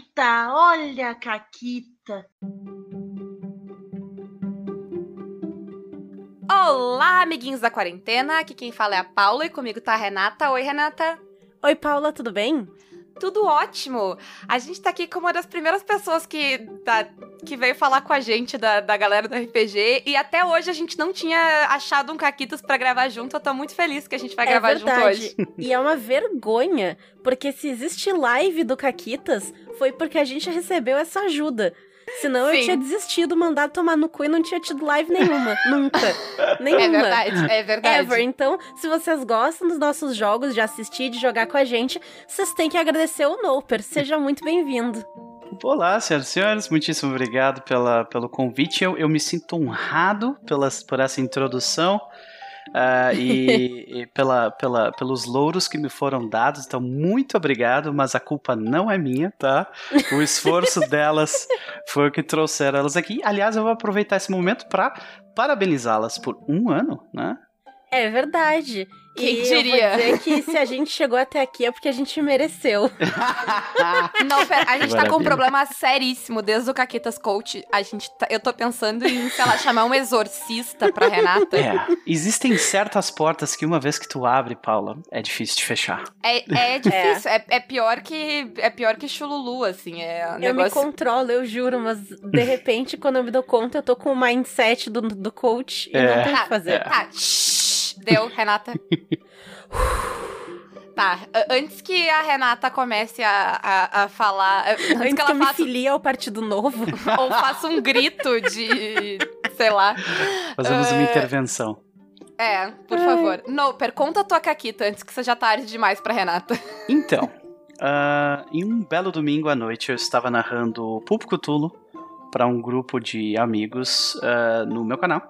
Caquita, olha a Caquita. Olá, amiguinhos da quarentena. Aqui quem fala é a Paula e comigo tá a Renata. Oi, Renata. Oi, Paula, tudo bem? Tudo ótimo. A gente tá aqui como uma das primeiras pessoas que, tá, que veio falar com a gente da, da galera do RPG. E até hoje a gente não tinha achado um Caquitos para gravar junto. Eu tô muito feliz que a gente vai é gravar verdade. junto hoje. E é uma vergonha, porque se existe live do Caquitas, foi porque a gente recebeu essa ajuda. Senão Sim. eu tinha desistido, mandado tomar no cu e não tinha tido live nenhuma. Nunca. Nenhuma. É verdade, é verdade. Ever. Então, se vocês gostam dos nossos jogos, de assistir, de jogar com a gente, vocês têm que agradecer o Noper. Seja muito bem-vindo. Olá, senhoras e senhores, muitíssimo obrigado pela, pelo convite. Eu, eu me sinto honrado pelas, por essa introdução ah, e, e pela, pela, pelos louros que me foram dados. Então, muito obrigado, mas a culpa não é minha, tá? O esforço delas foi o que trouxeram elas aqui. Aliás, eu vou aproveitar esse momento para parabenizá-las por um ano, né? É verdade. Quem e diria? eu vou dizer que se a gente chegou até aqui é porque a gente mereceu. Não, pera, a gente tá com um problema seríssimo desde o Caquetas Coach. A gente tá- eu tô pensando em, sei lá, chamar um exorcista pra Renata. É, existem certas portas que uma vez que tu abre, Paula, é difícil de fechar. É, é difícil, é. É, pior que é pior que chululu, assim, é um Eu me negócio... controlo, eu juro, mas de repente, quando eu me dou conta, eu tô com o mindset do, do coach e É. não tem o que fazer. Tá, shh, deu, Renata. Tá, antes que a Renata comece a, a, a falar, antes, Antes que que ela eu me faça, filie ao Partido Novo. ou faça um grito de, sei lá. Fazemos uma É. intervenção. É, por Ai. favor. Noper, conta a tua caquita antes que seja tarde demais pra Renata. Então, ah, em um belo domingo à noite eu estava narrando Pulp Cthulhu para um grupo de amigos ah, no meu canal.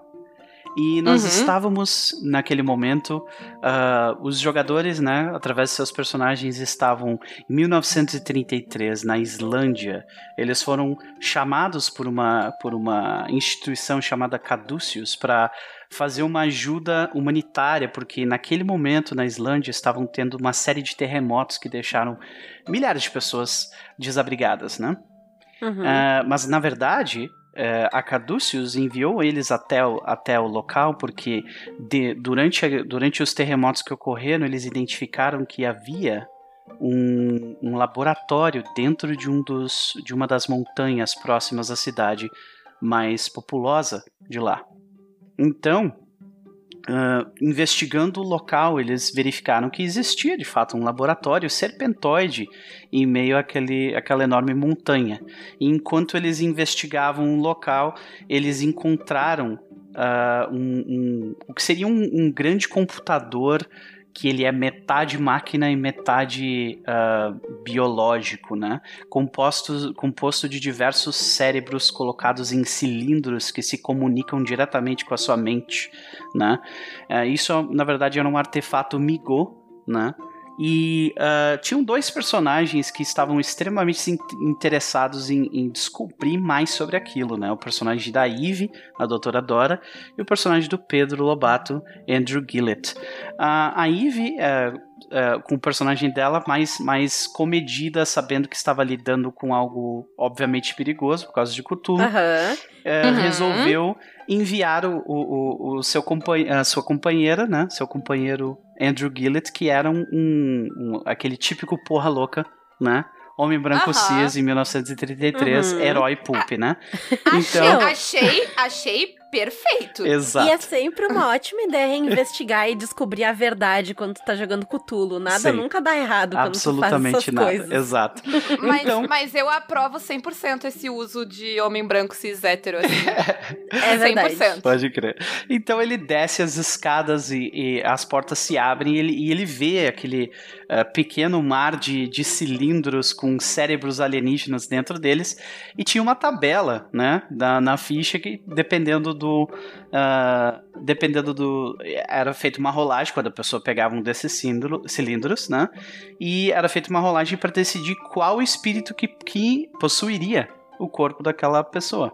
E nós Uhum. estávamos, naquele momento, ah, os jogadores, né, através de seus personagens, estavam em 1933, na Islândia. Eles foram chamados por uma, por uma instituição chamada Caduceus para fazer uma ajuda humanitária, porque naquele momento na Islândia estavam tendo uma série de terremotos que deixaram milhares de pessoas desabrigadas, né? Uhum. Ah, mas na verdade, eh, a Caduceus enviou eles até o, até o local porque de- durante, durante os terremotos que ocorreram, eles identificaram que havia um, um laboratório dentro de, um dos, de uma das montanhas próximas à cidade mais populosa de lá. Então, ah, investigando o local, eles verificaram que existia de fato um laboratório serpentoide em meio àquele, àquela enorme montanha. E enquanto eles investigavam o local, eles encontraram ah, um, um- o que seria um, um grande computador que ele é metade máquina e metade ah, biológico, né? Composto, composto de diversos cérebros colocados em cilindros que se comunicam diretamente com a sua mente, né? Eh, isso, na verdade, era um artefato Migo, né? E ah, tinham dois personagens que estavam extremamente interessados em, em descobrir mais sobre aquilo, né? O personagem da Eve, a Doutora Dora, e o personagem do Pedro Lobato, Andrew Gillett. Ah, a Eve, eh, eh, com o personagem dela mais, mais comedida, sabendo que estava lidando com algo obviamente perigoso por causa de Cthulhu, eh, Uhum. resolveu enviar o, o, o- seu companhe- a sua companheira, né? Seu companheiro Andrew Gillett, que era um, um- um- aquele típico porra louca, né? Homem branco Aham. cis em 1933, Uhum. herói pulp, né? Achei, Então- achei, achei perfeito. Exato. E é sempre uma ótima ideia investigar e descobrir a verdade quando tu tá jogando Cutulo. Nada Sim. nunca dá errado quando tu faz Absolutamente essas nada. coisas. Exato. Mas, Então- mas eu aprovo 100% esse uso de homem branco cis hétero. Assim. É verdade. 100%. Pode crer. Então ele desce as escadas e, e as portas se abrem e ele, e ele vê aquele eh, pequeno mar de, de cilindros com cérebros alienígenas dentro deles e tinha uma tabela, né, da, na ficha que dependendo do ah, dependendo do era feita uma rolagem quando a pessoa pegava um desses cilindro- cilindros, né, e era feita uma rolagem para decidir qual espírito que, que possuiria o corpo daquela pessoa.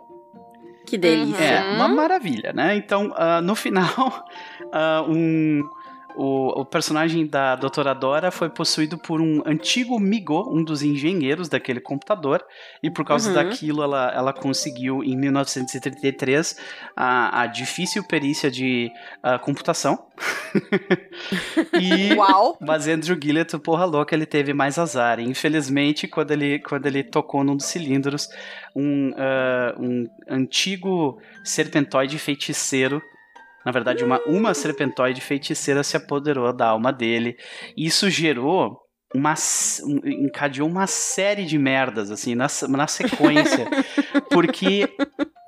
Que delícia. É, uma maravilha, né? Então, ah, no final, ah, um, o, o personagem da Doutora Dora foi possuído por um antigo Migo, um dos engenheiros daquele computador, e por causa Uhum. daquilo ela, ela conseguiu, em 1933, a, a difícil perícia de ah, computação. e Uau! mas Andrew Gillett, porra louca, ele teve mais azar. E, infelizmente, quando ele, quando ele tocou num dos cilindros, um, ah, um antigo serpentoide feiticeiro, na verdade, uma, uma serpentoide feiticeira se apoderou da alma dele. E isso gerou uma, um- encadeou uma série de merdas, assim, na, na sequência. porque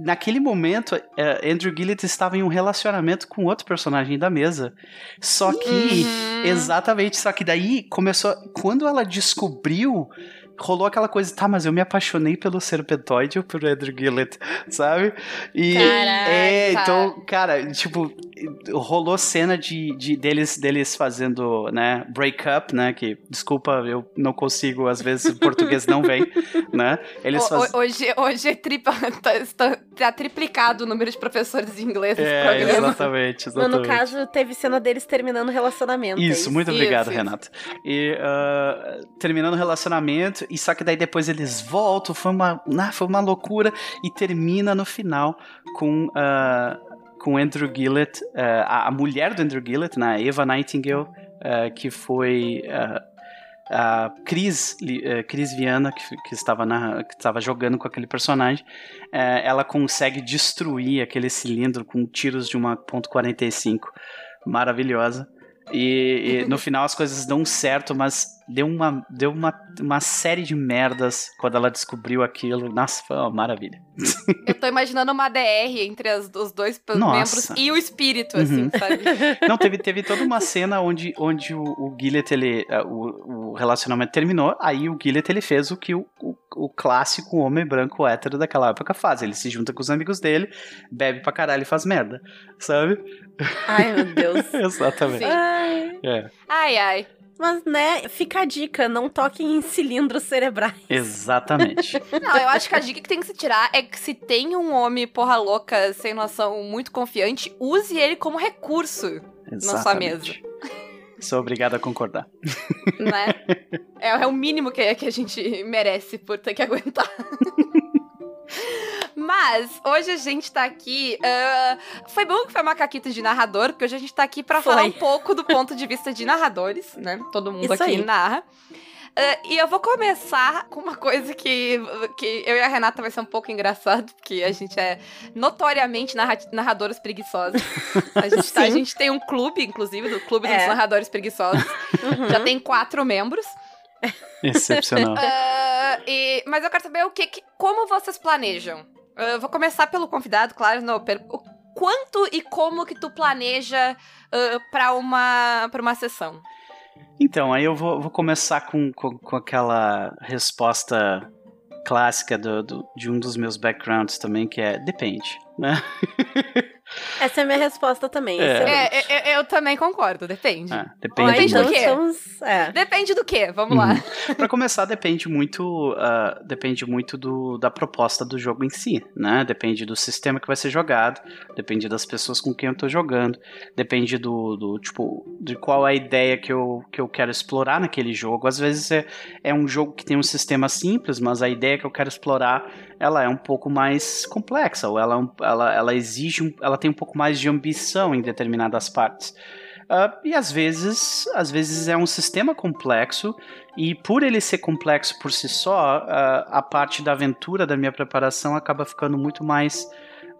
naquele momento, eh, Andrew Gillett estava em um relacionamento com outro personagem da mesa. Só que. Uhum. Exatamente, só que daí começou. Quando ela descobriu, rolou aquela coisa, tá, mas eu me apaixonei pelo Serpentoide ou pelo Andrew Gillett, sabe? E Caraca. é, então, cara, tipo, rolou cena de, de deles, deles fazendo, né, break up, né? Que, desculpa, eu não consigo, às vezes o português não vem, né? Eles fazem. ho- Hoje, hoje é tripa, tá, está- tá triplicado o número de professores de inglês nesse É, programa. exatamente, Mas exatamente. no caso, teve cena deles terminando o relacionamento. é Isso, muito Isso, obrigado, isso. Renato. E ah, terminando o relacionamento, e só que daí depois eles voltam, foi uma, nah, foi uma loucura, e termina no final com. ah, com Andrew Gillett, ah, a, a mulher do Andrew Gillett, né, Eva Nightingale, ah, que foi ah, a Cris, eh, Cris Viana, que, que, estava na, que estava jogando com aquele personagem, eh, ela consegue destruir aquele cilindro com tiros de uma .45 maravilhosa. E, e no final as coisas dão certo, mas deu uma, deu uma, uma série de merdas quando ela descobriu aquilo. Nossa, foi uma maravilha. Eu tô imaginando uma DR entre as- os dois Nossa. membros e o espírito, Uhum. assim, sabe? Não, teve, teve toda uma cena onde, onde o, o Gillett, ele, eh, o, o relacionamento terminou, aí o Gillett ele fez o que o, o, o clássico homem branco hétero daquela época faz. Ele se junta com os amigos dele, bebe pra caralho e faz merda, sabe? Ai, meu Deus. Exatamente. Ai. É, Ai, ai. Mas, né, fica a dica, não toquem em cilindros cerebrais. exatamente. Não, eu acho que a dica que tem que se tirar é que se tem um homem porra louca, sem noção, muito confiante, use ele como recurso, sua Exatamente. Sou obrigado a concordar. né? é, é o mínimo que, que a gente merece por ter que aguentar. Mas, hoje a gente tá aqui. ah, foi bom que foi uma caquita de narrador, porque hoje a gente tá aqui pra Foi. falar um pouco do ponto de vista de narradores, né? Todo mundo Isso aqui aí. narra. Ah, e eu vou começar com uma coisa que, que eu e a Renata vai ser um pouco engraçado, porque a gente é notoriamente narra narradores preguiçosos. A gente, tá- a gente tem um clube, inclusive, do Clube dos É. Narradores Preguiçosos. Uhum. Já tem quatro membros. Excepcional. Ah, e- mas eu quero saber o que, que- como vocês planejam. Eu vou começar pelo convidado, claro, no, quanto e como que tu planeja ah, pra uma para uma sessão? Então, aí eu vou, vou começar com, com, com aquela resposta clássica do, do- de um dos meus backgrounds também, que é depende, né? Essa é a minha resposta também. É. É, eu, eu também concordo, depende. É, Ó, depende Depende do quê? estamos- é. Depende do quê? Vamos lá. Para começar, depende muito, ah, depende muito do, da proposta do jogo em si, né? Depende do sistema que vai ser jogado, depende das pessoas com quem eu tô jogando, depende do, do tipo, de qual é a ideia que eu, que eu quero explorar naquele jogo. Às vezes é, é um jogo que tem um sistema simples, mas a ideia que eu quero explorar, ela é um pouco mais complexa, ou ela, é ela, ela exige, um, ela tem um pouco mais de ambição em determinadas partes. Ah, e às vezes, às vezes é um sistema complexo e por ele ser complexo por si só, ah, a parte da aventura da minha preparação acaba ficando muito mais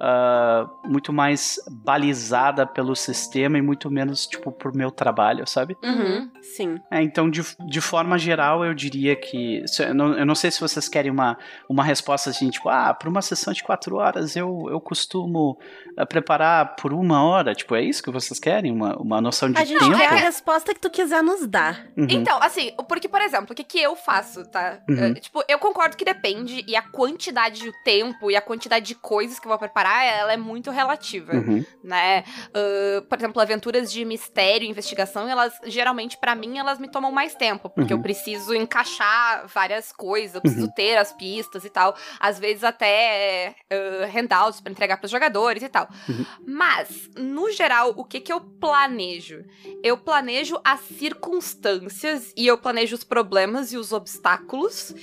ah, muito mais balizada pelo sistema e muito menos tipo por meu trabalho, sabe? Uhum. Sim. É, então, de, de forma geral, eu diria que. Eu não, eu não sei se vocês querem uma, uma resposta assim, tipo, ah, para uma sessão de quatro horas eu, eu costumo ah, preparar por uma hora. Tipo, é isso que vocês querem? Uma, uma noção de A gente tempo? quer a resposta que tu quiser nos dar. Uhum. Então, assim, porque, por exemplo, o que, que eu faço, tá? Uhum. Eh, tipo, eu concordo que depende, e a quantidade de tempo e a quantidade de coisas que eu vou preparar ela é muito relativa, Uhum. né? Ah, por exemplo, aventuras de mistério, investigação, elas geralmente pra mim elas me tomam mais tempo, porque Uhum. eu preciso encaixar várias coisas, eu preciso ter as pistas e tal, às vezes até uh, handouts pra entregar pros jogadores e tal. Uhum. Mas, no geral, o que que eu planejo? Eu planejo as circunstâncias e eu planejo os problemas e os obstáculos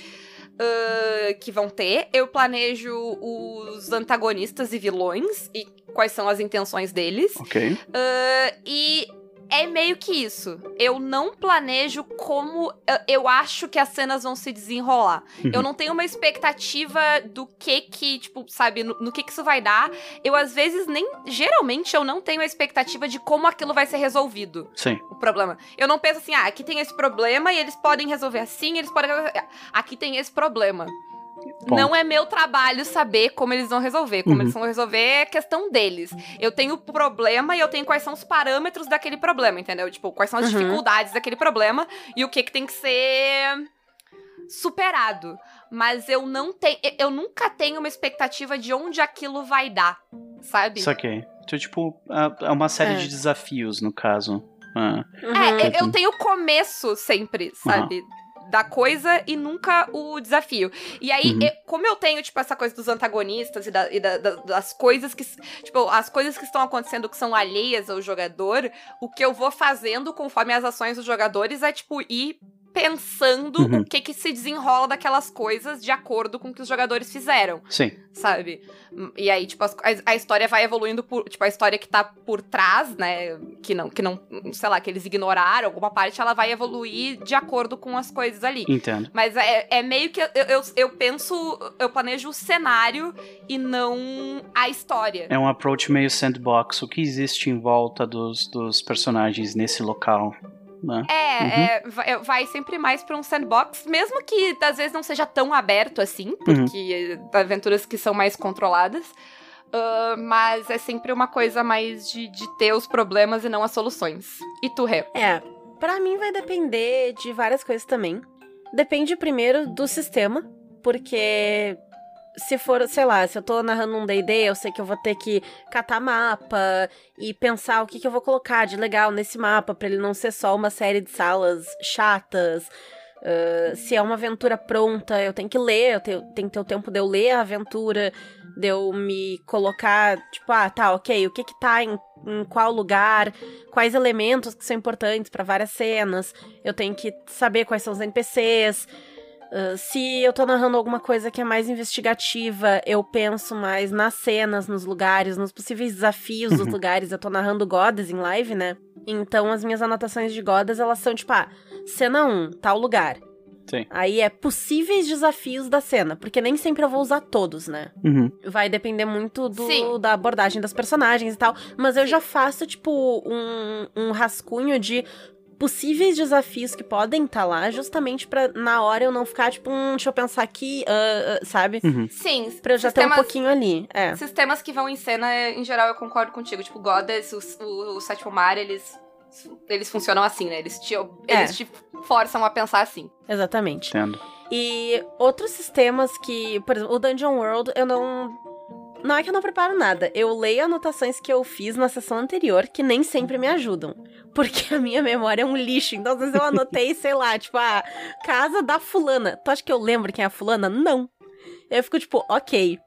ah, que vão ter. Eu planejo os antagonistas e vilões e quais são as intenções deles. Ok. Ah, e é meio que isso. Eu não planejo como ah, eu acho que as cenas vão se desenrolar. Uhum. Eu não tenho uma expectativa do que que, tipo, sabe, no, no que que isso vai dar. Eu, às vezes, nem. Geralmente, eu não tenho a expectativa de como aquilo vai ser resolvido Sim. o problema. Eu não penso assim, ah, aqui tem esse problema e eles podem resolver assim, eles podem. Aqui tem esse problema. Ponto. Não é meu trabalho saber como eles vão resolver. Como Uhum. eles vão resolver é questão deles. Eu tenho o problema e eu tenho quais são os parâmetros daquele problema, entendeu? Tipo, quais são as Uhum. dificuldades daquele problema e o que, que tem que ser superado. Mas eu não tenho. Eu nunca tenho uma expectativa de onde aquilo vai dar. Sabe? Saquei. Então, tipo, é é uma série É. de desafios, no caso. Ah, É, Uhum. eu, eu tenho o começo sempre, sabe? Da coisa e nunca o desafio. E aí, Uhum. eu- como eu tenho, tipo, essa coisa dos antagonistas e, da- e da- da- das coisas que. Tipo, as coisas que estão acontecendo que são alheias ao jogador, o que eu vou fazendo conforme as ações dos jogadores é, tipo, ir pensando Uhum. o que que se desenrola daquelas coisas de acordo com o que os jogadores fizeram sim. sabe? E aí, tipo, a, a história vai evoluindo por. Tipo, a história que tá por trás, né? Que não, que não, sei lá, que eles ignoraram, alguma parte, ela vai evoluir de acordo com as coisas ali. Entendo. Mas é, é meio que eu, eu, eu penso, eu planejo o cenário e não a história. É um approach meio sandbox. O que existe em volta dos, dos personagens nesse local. Né? É, Uhum. é, vai, vai sempre mais pra um sandbox, mesmo que às vezes não seja tão aberto assim, Uhum. porque aventuras que são mais controladas. ah, mas é sempre uma coisa mais de, de ter os problemas e não as soluções. E tu, Rê? É, pra mim vai depender de várias coisas também. Depende primeiro do sistema, porque se for, sei lá, se eu tô narrando um D&D, eu sei que eu vou ter que catar mapa e pensar o que, que eu vou colocar de legal nesse mapa pra ele não ser só uma série de salas chatas. Ah, se é uma aventura pronta, eu tenho que ler, eu tenho, tem que ter o tempo de eu ler a aventura, de eu me colocar, tipo, ah, tá, ok, o que que tá em, em qual lugar, quais elementos que são importantes pra várias cenas, eu tenho que saber quais são os NPCs. Ah, se eu tô narrando alguma coisa que é mais investigativa, eu penso mais nas cenas, nos lugares, nos possíveis desafios dos lugares. Eu tô narrando Godas em live, né? Então as minhas anotações de Godas, elas são tipo, ah, cena 1, tal lugar. Sim. Aí é possíveis desafios da cena, porque nem sempre eu vou usar todos, né? Uhum. Vai depender muito do, Sim. da abordagem das personagens e tal. Mas eu já faço, tipo, um, um rascunho de possíveis desafios que podem estar lá, justamente pra na hora eu não ficar, tipo, hum, deixa eu pensar aqui, ah, ah, sabe? Uhum. Sim, Pra eu já ter um sistemas- pouquinho ali. É. Sistemas que vão em cena, em geral, eu concordo contigo. Tipo, Goddess, o, o, o Sétimo Mar, eles, eles funcionam assim, né? Eles te, eles É. te forçam a pensar assim. Exatamente. Entendo. E outros sistemas que, por exemplo, o Dungeon World, eu não. Não é que eu não preparo nada. Eu leio anotações que eu fiz na sessão anterior, que nem sempre me ajudam. Porque a minha memória é um lixo. Então, às vezes eu anotei, sei lá, tipo, a casa da fulana. Tu acha que eu lembro quem é a fulana? Não. Eu fico tipo, ok.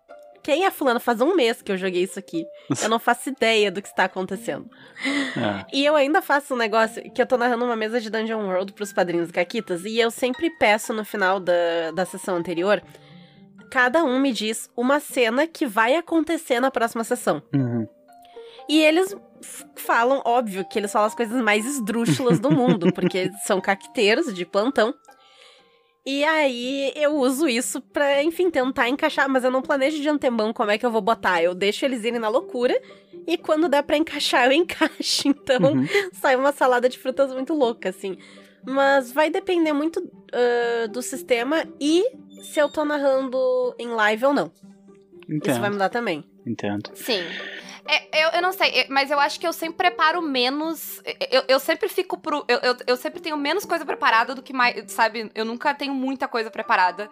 Quem é a fulana? Faz um mês que eu joguei isso aqui. Eu não faço ideia do que está acontecendo. É. E eu ainda faço um negócio que eu tô narrando uma mesa de Dungeon World pros padrinhos Caquitas, e eu sempre peço no final da, da sessão anterior, cada um me diz uma cena que vai acontecer na próxima sessão. Uhum. E eles falam, óbvio, que eles falam as coisas mais esdrúxulas do mundo, porque são caqueteiros de plantão. E aí eu uso isso pra, enfim, tentar encaixar, mas eu não planejo de antemão como é que eu vou botar. Eu deixo eles irem na loucura e quando der pra encaixar, eu encaixo. Então Uhum. sai uma salada de frutas muito louca, assim. Mas vai depender muito ah, do sistema e se eu tô narrando em live ou não. Isso vai Entendo. mudar também. Entendo. Sim. É, eu, eu não sei, mas eu acho que eu sempre preparo menos. Eu, eu sempre fico pro. Eu, eu, eu sempre tenho menos coisa preparada do que mais. Sabe? Eu nunca tenho muita coisa preparada.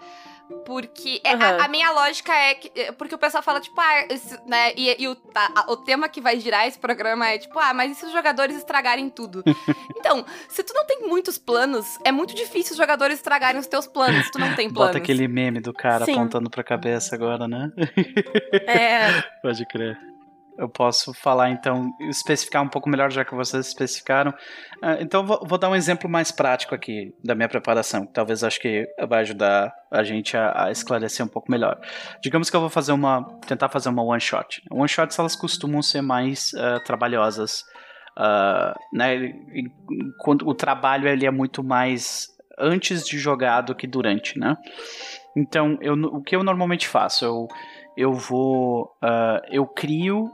Porque é, Uhum. a, a minha lógica é que. é, Porque o pessoal fala, tipo, ah, esse- né? E, e o, a- a- o tema que vai girar esse programa é, tipo, ah, mas e se os jogadores estragarem tudo? então, se tu não tem muitos planos, é muito difícil os jogadores estragarem os teus planos, se tu não tem planos. Bota aquele meme do cara Sim. apontando pra cabeça agora, né? É, Pode crer. Eu posso falar então, especificar um pouco melhor, já que vocês especificaram. Ah, então, vou, vou dar um exemplo mais prático aqui da minha preparação, que talvez acho que vai ajudar a gente a, a esclarecer um pouco melhor. Digamos que eu vou fazer uma. tentar fazer uma one shot. One shots elas costumam ser mais ah, trabalhosas. ah, né? Quando o trabalho ele é muito mais antes de jogar do que durante, né? Então, eu, o que eu normalmente faço? Eu, eu vou. ah, eu crio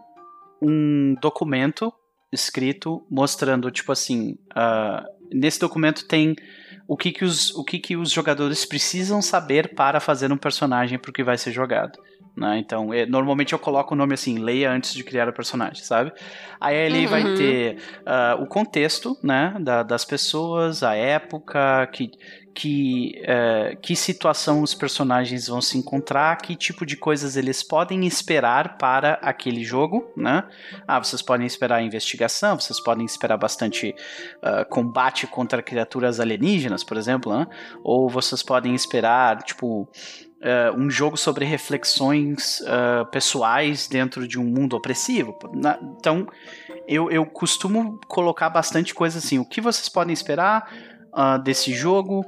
um documento escrito mostrando, tipo assim. ah, nesse documento tem o que, que, os, o que, que os jogadores precisam saber para fazer um personagem pro que vai ser jogado. Né? Então, é, normalmente eu coloco o nome assim, leia antes de criar o personagem, sabe? Aí ele vai Uhum. ter ah, o contexto, né, da- das pessoas, a época, que, que, eh, que situação os personagens vão se encontrar, que tipo de coisas eles podem esperar para aquele jogo, né? Ah, vocês podem esperar investigação, vocês podem esperar bastante ah, combate contra criaturas alienígenas, por exemplo, né? Ou vocês podem esperar, tipo, eh, um jogo sobre reflexões ah, pessoais dentro de um mundo opressivo. Na- Então, eu, eu costumo colocar bastante coisa assim. O que vocês podem esperar ah, desse jogo?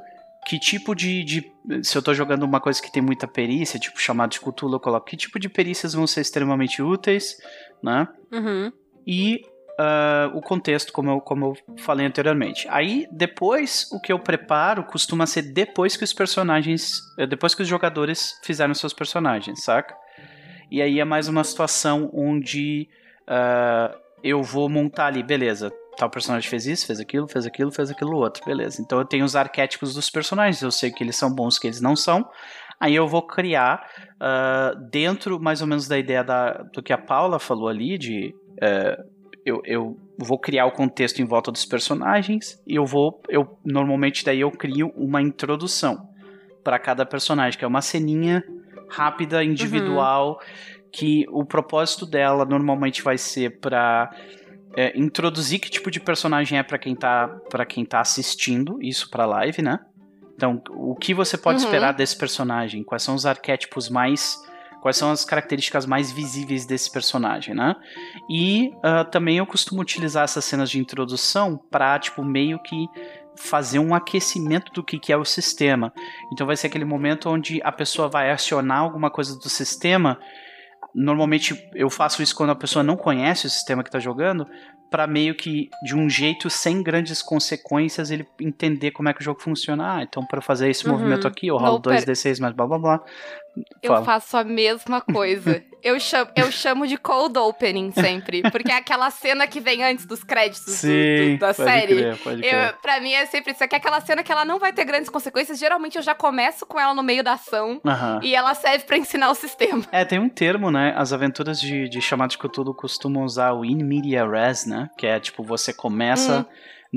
Que tipo de, de- Se eu tô jogando uma coisa que tem muita perícia, tipo chamado de Cthulhu, eu coloco que tipo de perícias vão ser extremamente úteis, né? uhum. e ah, o contexto, como eu, como eu falei anteriormente. Aí, depois, o que eu preparo costuma ser depois que os personagens. eh, Depois que os jogadores fizeram seus personagens, saca? E aí é mais uma situação onde ah, eu vou montar ali, beleza. Tal personagem fez isso, fez aquilo, fez aquilo, fez aquilo outro, beleza. Então eu tenho os arquétipos dos personagens, eu sei que eles são bons, que eles não são. Aí eu vou criar ah, dentro mais ou menos da ideia da, do que a Paula falou ali, de eh, eu, eu vou criar o contexto em volta dos personagens e eu vou, eu normalmente daí eu crio uma introdução para cada personagem, que é uma ceninha rápida, individual, que o propósito dela normalmente vai ser para introduzir que tipo de personagem é para quem tá para quem tá assistindo isso para live, né? Então, o que você pode Uhum. esperar desse personagem? Quais são os arquétipos mais quais são as características mais visíveis desse personagem, né? E ah, também eu costumo utilizar essas cenas de introdução para tipo meio que fazer um aquecimento do que, que é o sistema. Então vai ser aquele momento onde a pessoa vai acionar alguma coisa do sistema. Normalmente eu faço isso quando a pessoa não conhece o sistema que está jogando, para meio que de um jeito sem grandes consequências ele entender como é que o jogo funciona. Ah, então para fazer esse Uhum. movimento aqui, eu rolo Não, pera- 2d6 mais blá blá blá. Eu Fala. faço a mesma coisa. eu, chamo, eu chamo de cold opening sempre. Porque é aquela cena que vem antes dos créditos do- Sim, do- da pode série. crer, pode crer. Eu, pra mim é sempre isso. É que é aquela cena que ela não vai ter grandes consequências. Geralmente eu já começo com ela no meio da ação. E ela serve pra ensinar o sistema. É, tem um termo, né? As aventuras de, de chamado de Cthulhu costumam usar o in media res, né? Que é tipo, você começa Hum.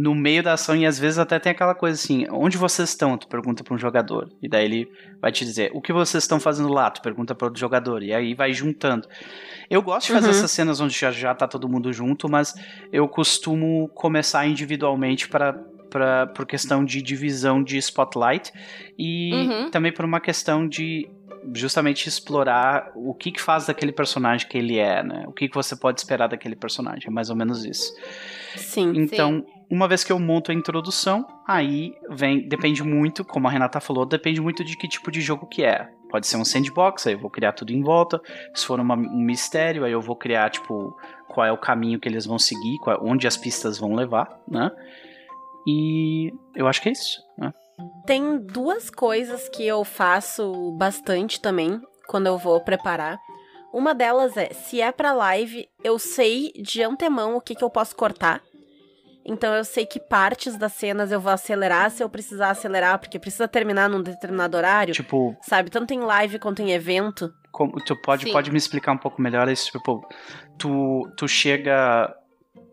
No meio da ação e às vezes até tem aquela coisa assim: onde vocês estão? Tu pergunta pra um jogador. E daí ele vai te dizer: o que vocês estão fazendo lá? Tu pergunta pra outro jogador. E aí vai juntando. Eu gosto de fazer Uhum. essas cenas onde já, já tá todo mundo junto, mas eu costumo começar individualmente para pra, por questão de divisão de spotlight e Uhum. também por uma questão de justamente explorar o que, que faz daquele personagem que ele é, né? O que, que você pode esperar daquele personagem, é mais ou menos isso. Sim. Então, uma vez que eu monto a introdução, aí vem, depende muito, como a Renata falou, depende muito de que tipo de jogo que é. Pode ser um sandbox, aí eu vou criar tudo em volta. Se for uma- um mistério, aí eu vou criar, tipo, qual é o caminho que eles vão seguir, qual- onde as pistas vão levar, né? E eu acho que é isso, né? Tem duas coisas que eu faço bastante também quando eu vou preparar. Uma delas é, se é pra live, eu sei de antemão o que, que eu posso cortar. Então eu sei que partes das cenas eu vou acelerar se eu precisar acelerar, porque precisa terminar num determinado horário. Tipo, Sabe, tanto em live quanto em evento. como, tu pode, Sim. pode me explicar um pouco melhor isso? Tipo, tu, tu chega.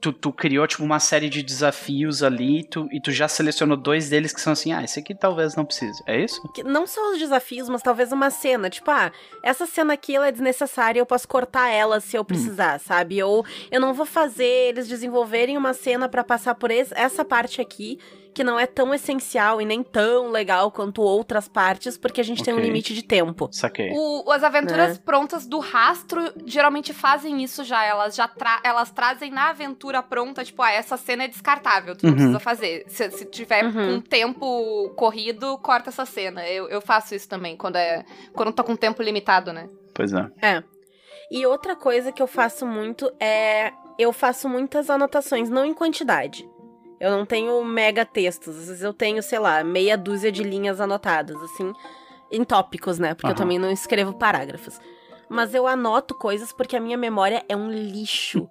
Tu, tu criou, tipo, uma série de desafios ali e tu, e tu já selecionou dois deles que são assim, ah, esse aqui talvez não precise. É isso? Que não só os desafios, mas talvez uma cena. Tipo, ah, essa cena aqui ela é desnecessária, eu posso cortar ela se eu precisar, sabe? Ou eu não vou fazer eles desenvolverem uma cena pra passar por esse- essa parte aqui, que não é tão essencial e nem tão legal quanto outras partes, porque a gente tem um limite de tempo. Saquei. O- as aventuras prontas do rastro geralmente fazem isso já. Elas já tra- elas trazem na aventura pronta, tipo, ah, essa cena é descartável, tu não Uhum. precisa fazer. Se, se tiver Uhum. com tempo corrido, corta essa cena. Eu, eu faço isso também, quando é. Quando tô com tempo limitado, né? Pois é. E outra coisa que eu faço muito é. Eu faço muitas anotações, não em quantidade. Eu não tenho mega textos. Às vezes eu tenho, sei lá, meia dúzia de linhas anotadas, assim, em tópicos, né? Porque eu Aham. também não escrevo parágrafos. Mas eu anoto coisas porque a minha memória é um lixo.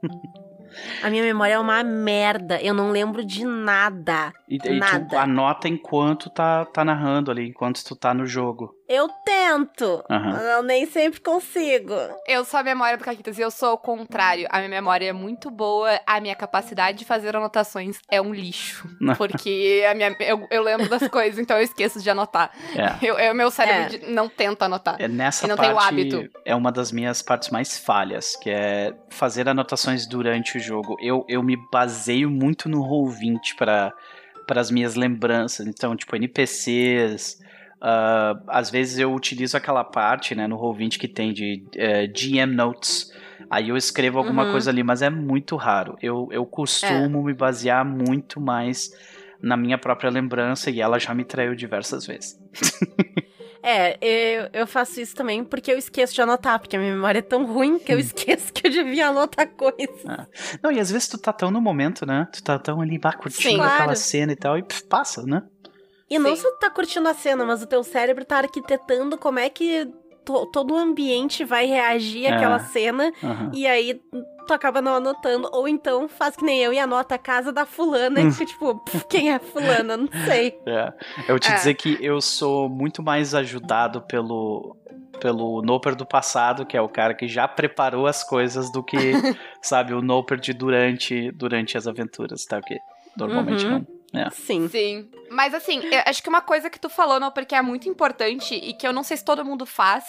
a minha memória é uma merda. Eu não lembro de nada. E, e tu Nada. anota enquanto tá, tá narrando ali, enquanto tu tá no jogo. Eu tento. Mas Eu nem sempre consigo. Eu sou a memória do Caquitas e eu sou o contrário. A minha memória é muito boa, a minha capacidade de fazer anotações é um lixo. Porque a minha, eu, eu lembro das coisas, então eu esqueço de anotar. É. Eu, eu- meu cérebro É. de- não tenta anotar. É nessa E não tem o parte hábito. é uma das minhas partes mais falhas, que é fazer anotações durante o jogo. Eu, eu me baseio muito no Roll20 para para as minhas lembranças. Então, tipo, NPCs. Ah, às vezes eu utilizo aquela parte, né, no Roll20 que tem de eh, GM Notes. Aí eu escrevo alguma Uhum. coisa ali, mas é muito raro. Eu, eu costumo me basear muito mais na minha própria lembrança e ela já me traiu diversas vezes. É, eu, eu faço isso também porque eu esqueço de anotar, porque a minha memória é tão ruim que eu esqueço que eu devia anotar coisas. Não, e às vezes tu tá tão no momento, né? Tu tá tão ali, bah, curtindo Sim. aquela Claro. cena e tal, e pff, passa, né? E não Sim. só tu tá curtindo a cena, mas o teu cérebro tá arquitetando como é que to- todo o ambiente vai reagir É. àquela cena, Aham. e aí tu acaba não anotando. Ou então faz que nem eu e anota a casa da fulana, Hum. e fica tipo, "Pff, quem é fulana? Não sei. É. Eu te É. dizer que eu sou muito mais ajudado pelo pelo Noper do passado, que é o cara que já preparou as coisas do que, sabe, o Noper de durante durante as aventuras, tá? Que normalmente Uhum. não. É. Sim. Sim. Mas assim, eu acho que uma coisa que tu falou, não, porque é muito importante e que eu não sei se todo mundo faz,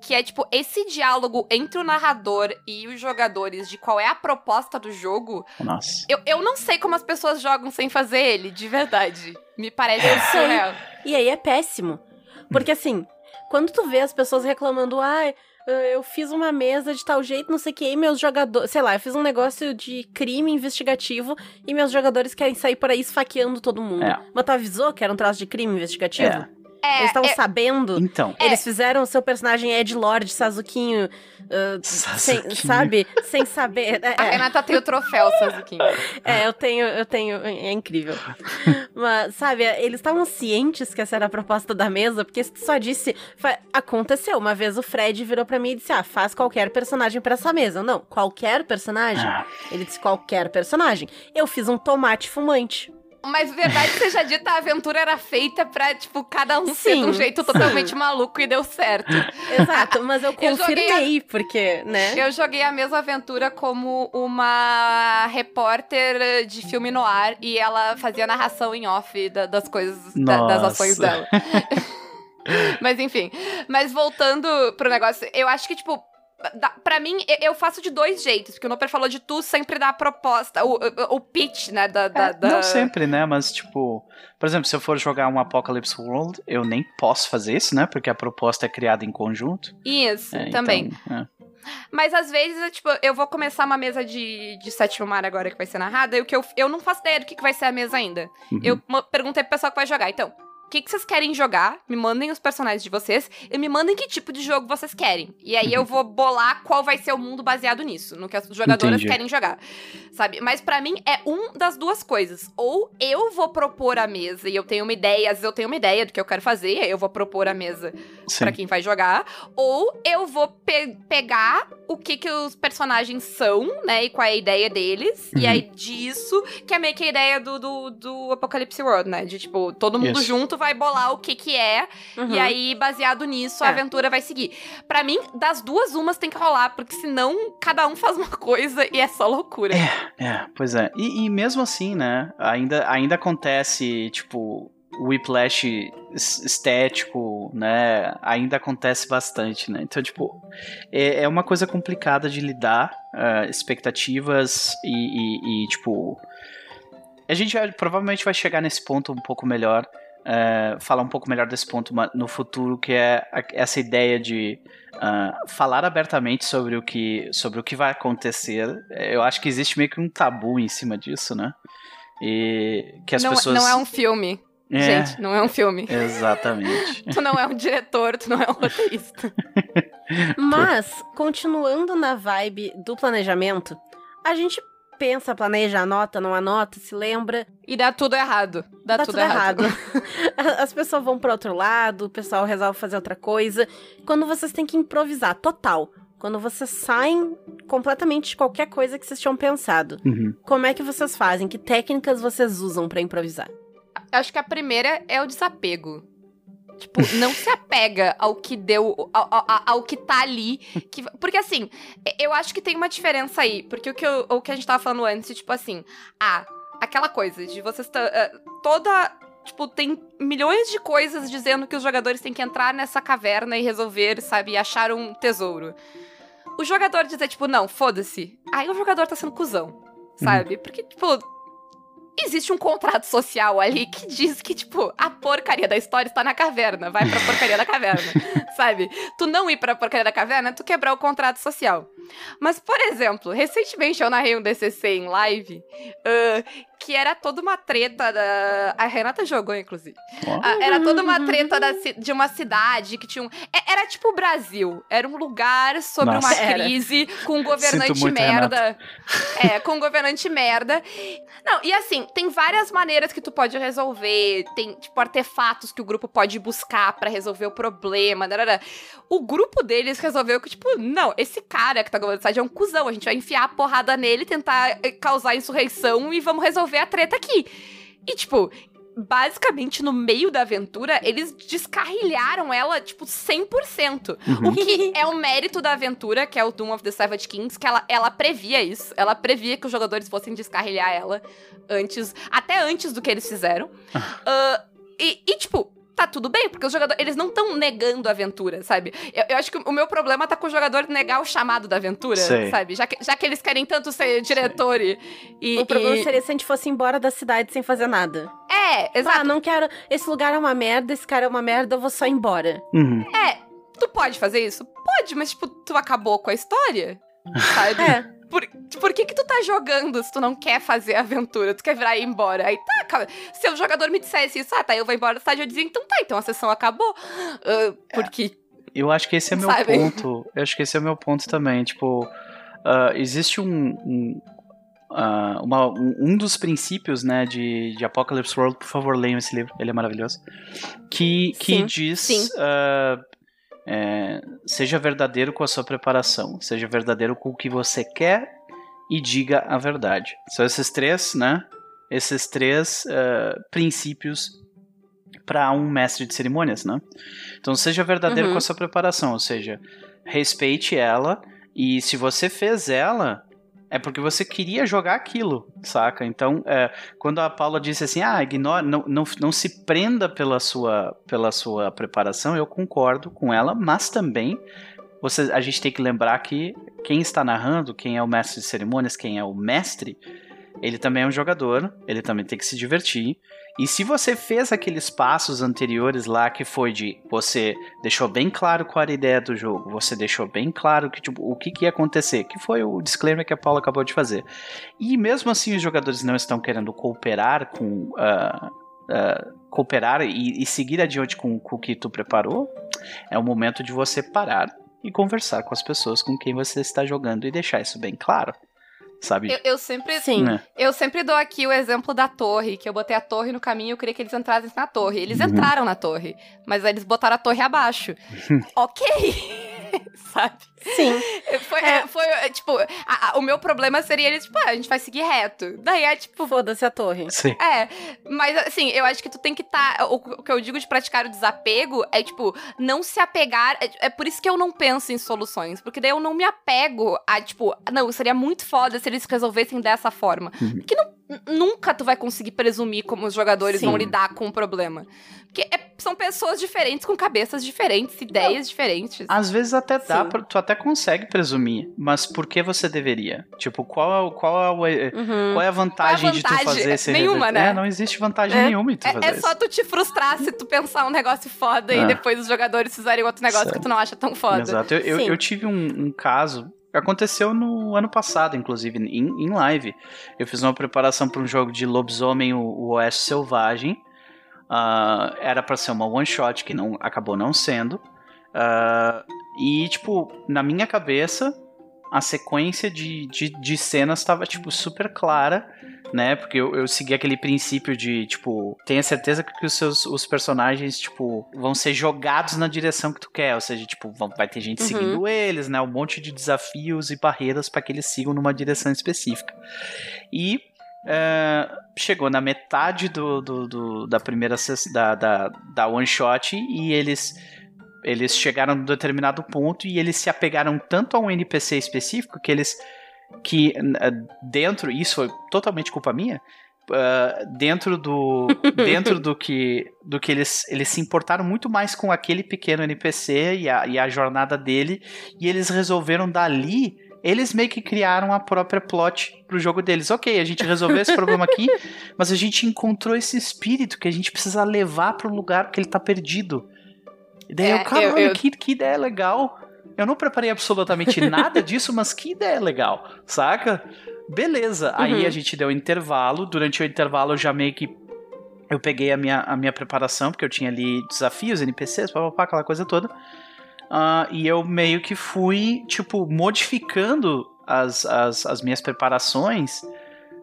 que é tipo esse diálogo entre o narrador e os jogadores de qual é a proposta do jogo. Nossa. Eu, eu não sei como as pessoas jogam sem fazer ele, de verdade. Me parece sei. surreal. E aí é péssimo. Porque assim, quando tu vê as pessoas reclamando, ai, eu fiz uma mesa de tal jeito, não sei o que, e meus jogadores. Sei lá, eu fiz um negócio de crime investigativo e meus jogadores querem sair por aí esfaqueando todo mundo. É. Mas tu avisou que era um traço de crime investigativo? É. É, Eles estavam é- sabendo. Então, Eles fizeram o seu personagem Ed Lord, Sazuquinho, ah, sem, sabe? Sem saber. É, a é. Renata tem o troféu, Sazuquinho. É, eu tenho, eu tenho, é incrível. Mas, sabe, eles estavam cientes que essa era a proposta da mesa, porque só disse, aconteceu, uma vez o Fred virou pra mim e disse, ah, faz qualquer personagem pra essa mesa. Não, qualquer personagem? ah, Ele disse qualquer personagem. Eu fiz um tomate fumante. Mas verdade seja dita, a aventura era feita pra, tipo, cada um ser de um Sim, jeito sim. totalmente maluco e deu certo. Exato, mas eu Eu joguei confirmei, porque, né? Eu joguei a mesma aventura como uma repórter de filme no ar e ela fazia narração em off da- das coisas, da- das ações dela. mas enfim, mas voltando pro negócio, eu acho que, tipo, Pra mim, eu faço de dois jeitos, porque o Noper falou de tu sempre dar a proposta, o, o, o pitch, né, da... da, É, da- Não sempre, né? Mas, tipo, por exemplo, se eu for jogar um Apocalypse World, eu nem posso fazer isso, né? Porque a proposta é criada em conjunto. Isso, É, também. então, é. Mas às vezes, é, tipo, eu vou começar uma mesa de, de sétimo mar agora que vai ser narrada, e o que eu, eu não faço ideia do que, que vai ser a mesa ainda. Uhum. Eu perguntei pro pessoal que vai jogar. Então, que, que vocês querem jogar? Me mandem os personagens de vocês e me mandem que tipo de jogo vocês querem. E aí eu vou bolar qual vai ser o mundo baseado nisso, no que as jogadoras Entendi. querem jogar. Sabe? Mas pra mim é um das duas coisas. Ou eu vou propor a mesa e eu tenho uma ideia, às vezes eu tenho uma ideia do que eu quero fazer, aí eu vou propor a mesa pra quem vai jogar, ou eu vou pe- pegar o que que os personagens são, né? E qual é a ideia deles. Uhum. E aí, disso, que é meio que a ideia do, do, do Apocalypse World, né? De, tipo, todo mundo Isso. junto vai bolar o que que é. Uhum. E aí, baseado nisso, a É. aventura vai seguir. Pra mim, das duas, umas tem que rolar. Porque senão, cada um faz uma coisa e é só loucura. É, pois é. E, e mesmo assim, né? Ainda, ainda acontece, tipo, o whiplash es- estético, né? Ainda acontece bastante, né? Então, tipo, é, é uma coisa complicada de lidar, ah, expectativas e, e- e, tipo. A gente vai- provavelmente vai chegar nesse ponto um pouco melhor. eh, falar um pouco melhor desse ponto no futuro, que é essa ideia de ah, falar abertamente sobre o que sobre o que vai acontecer. Eu acho que existe meio que um tabu em cima disso, né? E que as não, pessoas não é um filme. É, Gente, não é um filme. exatamente. Tu não é um diretor, tu não é um roteirista. Mas, continuando na vibe do planejamento, a gente pensa, planeja, anota, não anota, se lembra, E dá tudo errado. Dá, dá tudo, tudo errado. errado. As pessoas vão para outro lado, o pessoal resolve fazer outra coisa. Quando vocês têm que improvisar, total. Quando vocês saem completamente de qualquer coisa que vocês tinham pensado. Uhum. Como é que vocês fazem? Que técnicas vocês usam pra improvisar? Acho que a primeira é o desapego. Tipo, não se apega ao que deu, ao, ao- ao que tá ali. Que, porque assim, eu acho que tem uma diferença aí. Porque o que, eu- o que a gente tava falando antes, tipo assim, ah, aquela coisa de vocês. tá- eh, toda. Tipo, tem milhões de coisas dizendo que os jogadores têm que entrar nessa caverna e resolver, sabe, e achar um tesouro. O jogador dizer, tipo, não, foda-se. Aí o jogador tá sendo cuzão, sabe? Porque, tipo, existe um contrato social ali que diz que, tipo, a porcaria da história está na caverna. Vai pra porcaria da caverna, sabe? Tu não ir pra porcaria da caverna, tu quebrar o contrato social. Mas, por exemplo, recentemente eu narrei um DCC em live ah, que era toda uma treta da... A Renata jogou, inclusive. Ah, era toda uma treta da de uma cidade que tinha um... é- Era tipo o Brasil. Era um lugar sobre Nossa. uma Era. crise com um governante muito, merda. É, com um governante merda. Não, e assim, tem várias maneiras que tu pode resolver. Tem, tipo, artefatos que o grupo pode buscar pra resolver o problema. darará. O grupo deles resolveu que, tipo, não, esse cara que tá governando a cidade é um cuzão. A gente vai enfiar a porrada nele, tentar eh, causar insurreição e vamos resolver a treta aqui. E, tipo, basicamente, no meio da aventura, eles descarrilharam ela, tipo, 100%. Uhum. O que é o mérito da aventura, que é o Doom of the Savage Kings, que ela, ela previa isso. Ela previa que os jogadores fossem descarrilhar ela antes, até antes do que eles fizeram. Ah, e, e, tipo, tá tudo bem, porque os jogadores, eles não estão negando a aventura, sabe? Eu, eu acho que o meu problema tá com o jogador negar o chamado da aventura, Sei. sabe? Já que, já que eles querem tanto ser diretor e... e- o problema e- seria se a gente fosse embora da cidade sem fazer nada. É, Ah, exato. não quero. Esse lugar é uma merda, esse cara é uma merda, eu vou só embora. Uhum. É, tu pode fazer isso? Pode, mas, tipo, tu acabou com a história, sabe? É. Por, por que que tu tá jogando se tu não quer fazer a aventura? Tu quer virar e ir embora? Aí tá, cara. Se o jogador me dissesse isso, ah, tá, eu vou embora da cidade, eu dizia, então tá, então a sessão acabou. Ah, porque. Eu acho que esse é meu Sabe? ponto. Eu acho que esse é o meu ponto também. Tipo, ah, existe um. um ah, uma- um, dos princípios, né, de, de Apocalypse World, por favor, leiam esse livro, ele é maravilhoso. Que, que Sim, diz. sim. ah, é, seja verdadeiro com a sua preparação, seja verdadeiro com o que você quer e diga a verdade. São esses três, né? Esses três ah, princípios para um mestre de cerimônias, né? Então seja verdadeiro Uhum. com a sua preparação, ou seja, respeite ela e se você fez ela é porque você queria jogar aquilo, saca? Então, é, quando a Paula disse assim, ah, ignora, não, não, não se prenda pela sua, pela sua preparação, eu concordo com ela, mas também você, a gente tem que lembrar que quem está narrando, quem é o mestre de cerimônias, quem é o mestre, ele também é um jogador, ele também tem que se divertir. E se você fez aqueles passos anteriores lá que foi de você deixou bem claro qual era a ideia do jogo, você deixou bem claro que, tipo, o que, que ia acontecer, que foi o disclaimer que a Paula acabou de fazer. E mesmo assim os jogadores não estão querendo cooperar com. ah, ah, cooperar e, e seguir adiante com, com o que tu preparou, é o momento de você parar e conversar com as pessoas com quem você está jogando e deixar isso bem claro. Sabe? Eu, eu sempre. Sim. Né? Eu sempre dou aqui o exemplo da torre, que eu botei a torre no caminho, eu queria que eles entrassem na torre. Eles Uhum. entraram na torre, mas aí eles botaram a torre abaixo. ok. sabe? Sim. Foi, é. foi tipo, a, a, o meu problema seria ele, tipo, ah, a gente vai seguir reto. Daí é tipo. Foda-se a torre. Sim. É, mas assim, eu acho que tu tem que estar. Tá, o, o, que eu digo de praticar o desapego é, tipo, não se apegar. É, é, por isso que eu não penso em soluções. Porque daí eu não me apego a, tipo, não, seria muito foda se eles resolvessem dessa forma. Uhum. Porque não, nunca tu vai conseguir presumir como os jogadores Sim. vão lidar com o problema. Porque é, são pessoas diferentes, com cabeças diferentes, ideias não. diferentes. Às vezes até dá, pra, tu até consegue presumir, mas por que você deveria? Tipo, qual é, qual é, o, uhum. qual é a vantagem, é a vantagem de tu fazer esse Nenhuma, né? É, não existe vantagem é. nenhuma em tu é, fazer É só tu te frustrar se tu pensar um negócio foda e depois os jogadores fizerem outro negócio que tu não acha tão foda. Exato. Eu, eu, eu tive um, um caso Aconteceu no ano passado, inclusive, em, em live. Eu fiz uma preparação para um jogo de lobisomem, o, o Oeste Selvagem. Uh, era para ser uma one shot que não acabou não sendo. Uh, e, tipo, na minha cabeça, a sequência de, de, de cenas estava, tipo, super clara né? Porque eu, eu segui aquele princípio de, tipo, tenha certeza que os seus os personagens, tipo, vão ser jogados na direção que tu quer. Ou seja, tipo, vão, vai ter gente uhum. seguindo eles, né? Um monte de desafios e barreiras para que eles sigam numa direção específica. E uh, chegou na metade do, do, do, da primeira da, da, da one shot e eles eles chegaram a um determinado ponto e eles se apegaram tanto a um NPC específico que eles que dentro, isso foi totalmente culpa minha, Uh, dentro do dentro do que do que eles eles se importaram muito mais com aquele pequeno NPC e a, e a jornada dele e eles resolveram dali eles meio que criaram a própria plot pro jogo deles. Ok, a gente resolveu esse problema aqui, mas a gente encontrou esse espírito que a gente precisa levar pro lugar que ele tá perdido. E daí é, eu, caralho, eu, eu... Que, que ideia legal. Eu não preparei absolutamente nada disso, mas que ideia legal, saca? Beleza. Uhum. Aí a gente deu um intervalo. Durante o intervalo eu já meio que eu peguei a minha, a minha preparação, porque eu tinha ali desafios, NPCs, papapá, aquela coisa toda. Uh, e eu meio que fui, tipo, modificando as, as, as minhas preparações.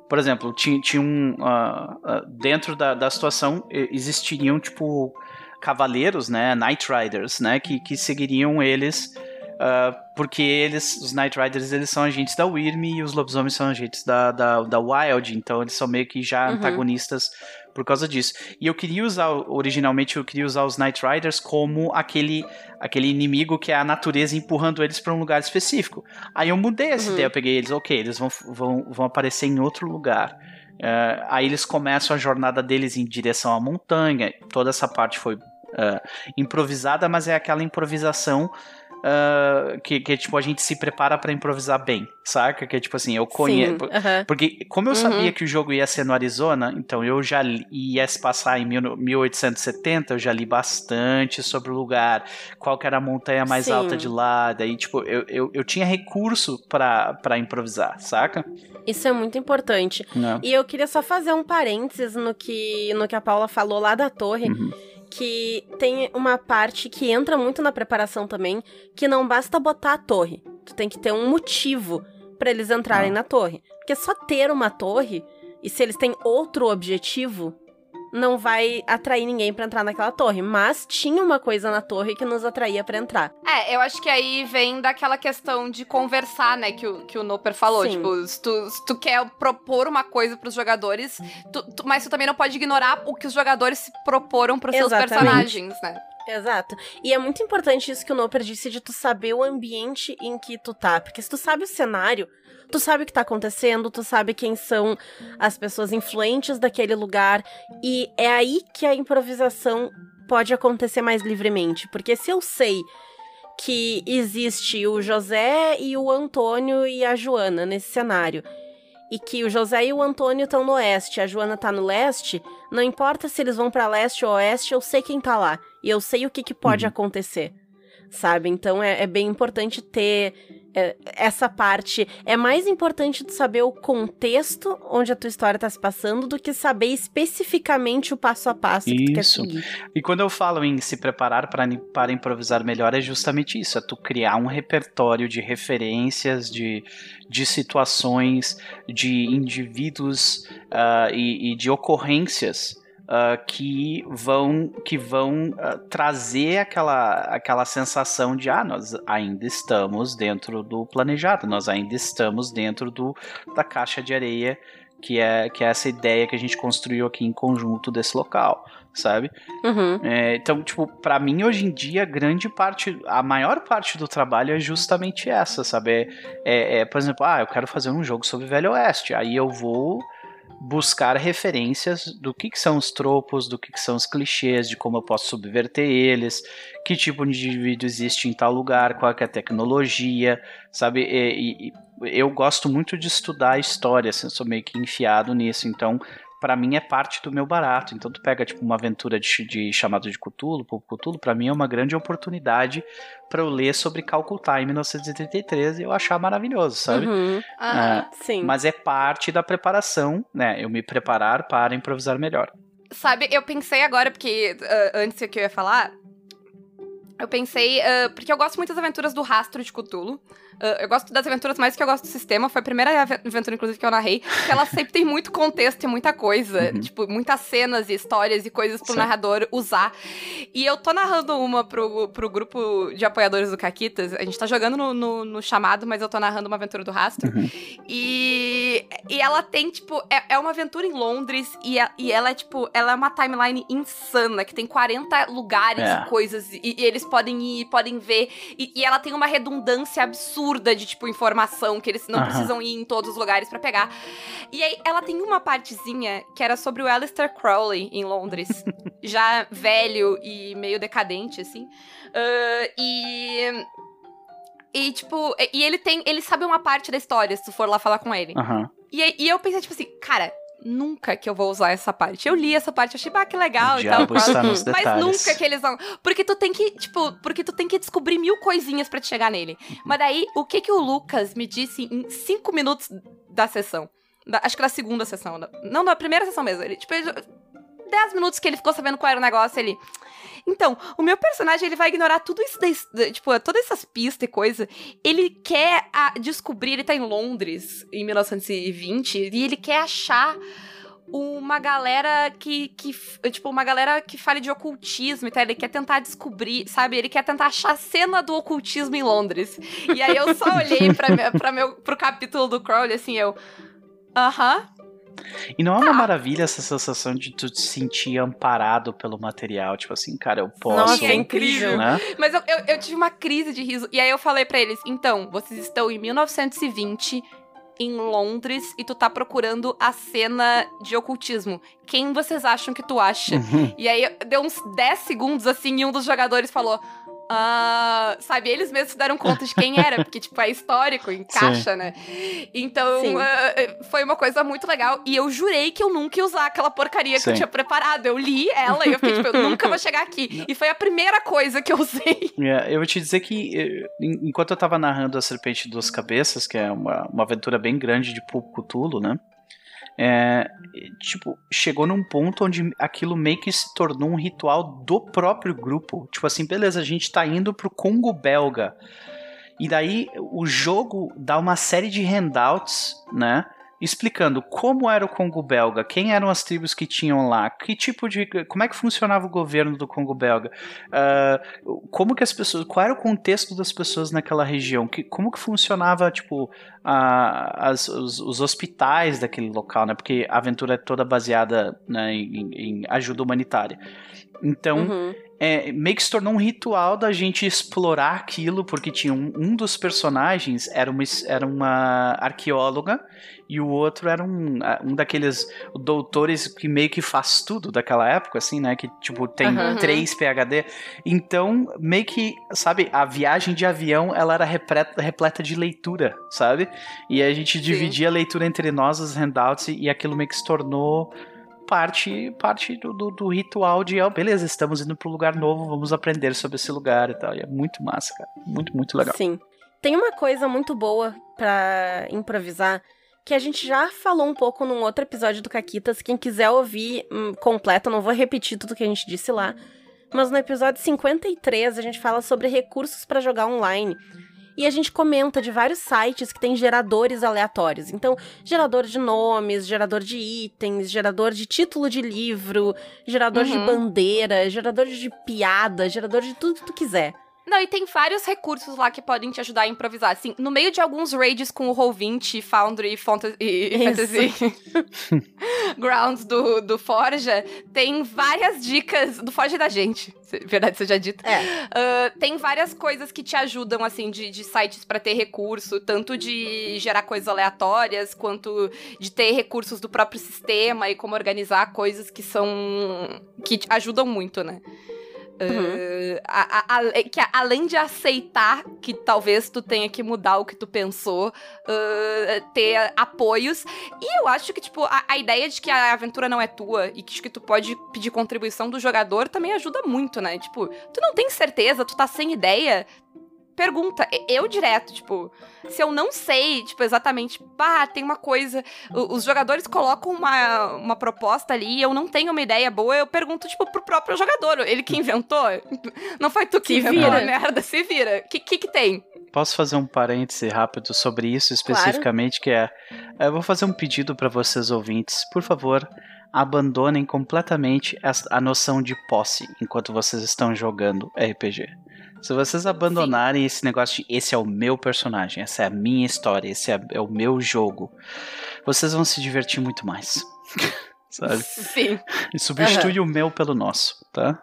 Por exemplo, tinha, tinha um. Uh, uh, dentro da, da situação existiriam, tipo, cavaleiros, né? Night Riders, né? Que, que seguiriam eles Uh, porque eles, os Night Riders, eles são agentes da Wyrm e os lobisomens são agentes da, da, da Wild, então eles são meio que já uhum. antagonistas por causa disso. E eu queria usar, originalmente eu queria usar os Night Riders como aquele, aquele inimigo que é a natureza empurrando eles para um lugar específico. Aí eu mudei essa uhum. ideia, eu peguei eles, ok, eles vão, vão, vão aparecer em outro lugar. Uh, aí eles começam a jornada deles em direção à montanha, toda essa parte foi uh, improvisada, mas é aquela improvisação uh, que, que, tipo, a gente se prepara para improvisar bem, saca? Que, tipo assim, eu conheço. Uh -huh. Porque, como eu uhum. sabia que o jogo ia ser no Arizona, então eu já li, ia se passar em mil, 1870, eu já li bastante sobre o lugar, qual que era a montanha mais Sim. alta de lá, daí, tipo, eu, eu, eu tinha recurso para improvisar, saca? Isso é muito importante. Não. E eu queria só fazer um parênteses no que, no que a Paula falou lá da torre. Uhum que tem uma parte que entra muito na preparação também, que não basta botar a torre. Tu tem que ter um motivo para eles entrarem ah. na torre. Porque só ter uma torre, e se eles têm outro objetivo, não vai atrair ninguém para entrar naquela torre. Mas tinha uma coisa na torre que nos atraía para entrar. É, eu acho que aí vem daquela questão de conversar, né, que o, que o Noper falou. Sim. Tipo, se tu, se tu quer propor uma coisa pros jogadores, tu, tu, mas tu também não pode ignorar o que os jogadores se proporam pros Exatamente. seus personagens, né? Exato. E é muito importante isso que o Noper disse de tu saber o ambiente em que tu tá. Porque se tu sabe o cenário, tu sabe o que tá acontecendo, tu sabe quem são as pessoas influentes daquele lugar. E é aí que a improvisação pode acontecer mais livremente. Porque se eu sei que existe o José e o Antônio e a Joana nesse cenário. E que o José e o Antônio estão no oeste, a Joana tá no leste, não importa se eles vão para leste ou oeste, eu sei quem tá lá. E eu sei o que, que pode uhum. acontecer. Sabe? Então é, é bem importante ter é, essa parte é mais importante tu saber o contexto onde a tua história tá se passando do que saber especificamente o passo a passo que tu quer seguir. E quando eu falo em se preparar para, para improvisar melhor, é justamente isso: é tu criar um repertório de referências, de, de situações, de indivíduos uh, e, e de ocorrências uh, que vão, que vão uh, trazer aquela, aquela sensação de ah, nós ainda estamos dentro do planejado, nós ainda estamos dentro do, da caixa de areia que é, que é essa ideia que a gente construiu aqui em conjunto desse local, sabe? Uhum. É, então, tipo, para mim hoje em dia, grande parte, a maior parte do trabalho é justamente essa, sabe? É, é, é, por exemplo, ah, eu quero fazer um jogo sobre Velho Oeste, aí eu vou buscar referências do que, que são os tropos, do que, que são os clichês, de como eu posso subverter eles, que tipo de indivíduo existe em tal lugar, qual é a tecnologia, sabe? E, e, eu gosto muito de estudar a história, assim, eu sou meio que enfiado nisso, então para mim é parte do meu barato. Então tu pega tipo uma aventura de, de chamado de Cthulhu, Povo Cthulhu, para mim é uma grande oportunidade para eu ler sobre Calcutá em 1933 e eu achar maravilhoso, sabe? Uhum. Ah, Sim. mas é parte da preparação, né? Eu me preparar para improvisar melhor. Sabe, eu pensei agora, porque uh, antes que eu ia falar, eu pensei, uh, porque eu gosto muito das aventuras do Rastro de Cthulhu. Uh, eu gosto das aventuras mais que eu gosto do sistema. Foi a primeira aventura, inclusive, que eu narrei. Que ela sempre tem muito contexto e muita coisa. Uhum. Tipo, muitas cenas e histórias e coisas pro Sim. narrador usar. E eu tô narrando uma pro, pro grupo de apoiadores do Caquitas. A gente tá jogando no, no, no chamado, mas eu tô narrando uma aventura do Rastro. Uhum. E, e ela tem, tipo, é, é uma aventura em Londres e, a- e ela é, tipo, ela é uma timeline insana, que tem 40 lugares É. e coisas, e, e eles podem ir, podem ver, e, e ela tem uma redundância absurda de, tipo, informação, que eles não precisam ir em todos os lugares pra pegar. E aí, ela tem uma partezinha que era sobre o Aleister Crowley em Londres, já velho e meio decadente, assim. Ah, e... E, tipo, e ele tem. Ele sabe uma parte da história, se tu for lá falar com ele. E, e eu pensei, tipo assim, cara, nunca que eu vou usar essa parte. Eu li essa parte, achei, ah, que legal O e tal. Mas detalhes. nunca que eles vão. Porque tu tem que, tipo, porque tu tem que descobrir mil coisinhas pra te chegar nele. Mas daí, o que que o Lucas me disse em cinco minutos da sessão? Da- acho que da segunda sessão. não, da primeira sessão mesmo. Ele, tipo, ele, dez minutos que ele ficou sabendo qual era o negócio, ele. Então, o meu personagem, ele vai ignorar tudo isso, tipo, todas essas pistas e coisa. Ele quer a- descobrir, ele tá em Londres, em 1920, e ele quer achar uma galera que, que tipo, uma galera que fale de ocultismo e tal. Ele quer tentar descobrir, sabe? Ele quer tentar achar a cena do ocultismo em Londres. E aí eu só olhei pra, pra meu, pro capítulo do Crowley, assim, eu... Aham, E não é uma maravilha essa sensação de tu te sentir amparado pelo material, tipo assim, cara, eu posso, Nossa, é é incrível. né? Mas eu, eu, eu tive uma crise de riso. E aí eu falei pra eles: então, vocês estão em 1920 em Londres e tu tá procurando a cena de ocultismo. Quem vocês acham que tu acha? Uhum. E aí deu uns 10 segundos assim e um dos jogadores falou. Ah, sabe, eles mesmos se deram conta de quem era, porque, tipo, é histórico, encaixa, né? Então, Sim. ah, foi uma coisa muito legal. E eu jurei que eu nunca ia usar aquela porcaria que Sim. eu tinha preparado. Eu li ela e eu fiquei, tipo, eu nunca vou chegar aqui. E foi a primeira coisa que eu usei. É, eu vou te dizer que, eh, en- enquanto eu tava narrando A Serpente de Duas Cabeças, que é uma, uma aventura bem grande de Pulp Cthulhu, né? É, tipo, chegou num ponto onde aquilo meio que se tornou um ritual do próprio grupo. Tipo assim, beleza, a gente tá indo pro Congo belga. E daí o jogo dá uma série de handouts, né? Explicando como era o Congo belga, quem eram as tribos que tinham lá, que tipo de. como é que funcionava o governo do Congo belga. ah, como que as pessoas, qual era o contexto das pessoas naquela região, que, como que funcionava, tipo, a- as- os, os hospitais daquele local, né, porque a aventura é toda baseada né, em, em ajuda humanitária. Então, Uhum. é, meio que se tornou um ritual da gente explorar aquilo, porque tinha um, um dos personagens era uma, era uma arqueóloga e o outro era um, um daqueles doutores que meio que faz tudo daquela época, assim, né? Que, tipo, tem Aham. três PHD. Então, meio que, sabe, a viagem de avião, ela era repleta, repleta de leitura, sabe? E a gente dividia a leitura entre nós, os handouts, e, e aquilo meio que se tornou parte parte do, do, do ritual de, ó, beleza, estamos indo para um lugar novo, vamos aprender sobre esse lugar e tal. E é muito massa, cara. Muito, muito legal. Sim. Tem uma coisa muito boa pra improvisar que a gente já falou um pouco num outro episódio do Caquitas. Quem quiser ouvir hum, completo, não vou repetir tudo que a gente disse lá. Mas no episódio 53 a gente fala sobre recursos pra jogar online. E a gente comenta de vários sites que tem geradores aleatórios. Então, gerador de nomes, gerador de itens, gerador de título de livro, gerador de Uhum. bandeira, gerador de piada, gerador de tudo que tu quiser. Não, e tem vários recursos lá que podem te ajudar a improvisar. Assim, no meio de alguns raids com o Roll20, Foundry Fantasy, e. Fantasy Grounds do, do Forja, tem várias dicas do Forja da gente. Verdade seja dita. É. Ah, tem várias coisas que te ajudam, assim, de, de sites pra ter recurso, tanto de gerar coisas aleatórias, quanto de ter recursos do próprio sistema e como organizar coisas que são. que ajudam muito, né? Uhum. Ah, a- a- a- que a- além de aceitar que talvez tu tenha que mudar o que tu pensou, ah, ter apoios. E eu acho que, tipo, a, a ideia de que a aventura não é tua e que, que tu pode pedir contribuição do jogador também ajuda muito, né? Tipo, tu não tem certeza, tu tá sem ideia. Pergunta, eu direto, tipo, se eu não sei, tipo, exatamente, pá, tem uma coisa. Os jogadores colocam uma, uma proposta ali e eu não tenho uma ideia boa, eu pergunto, tipo, pro próprio jogador. Ele que inventou? Não foi tu que Se inventou a vira. merda, se vira. O que, que que tem? Posso fazer um parêntese rápido sobre isso especificamente, que é, eu vou fazer um pedido para vocês ouvintes, por favor, abandonem completamente a noção de posse enquanto vocês estão jogando RPG. Se vocês abandonarem esse negócio de esse é o meu personagem, essa é a minha história, esse é, é o meu jogo, vocês vão se divertir muito mais. Sabe? Sim. E substitui o meu pelo nosso, tá?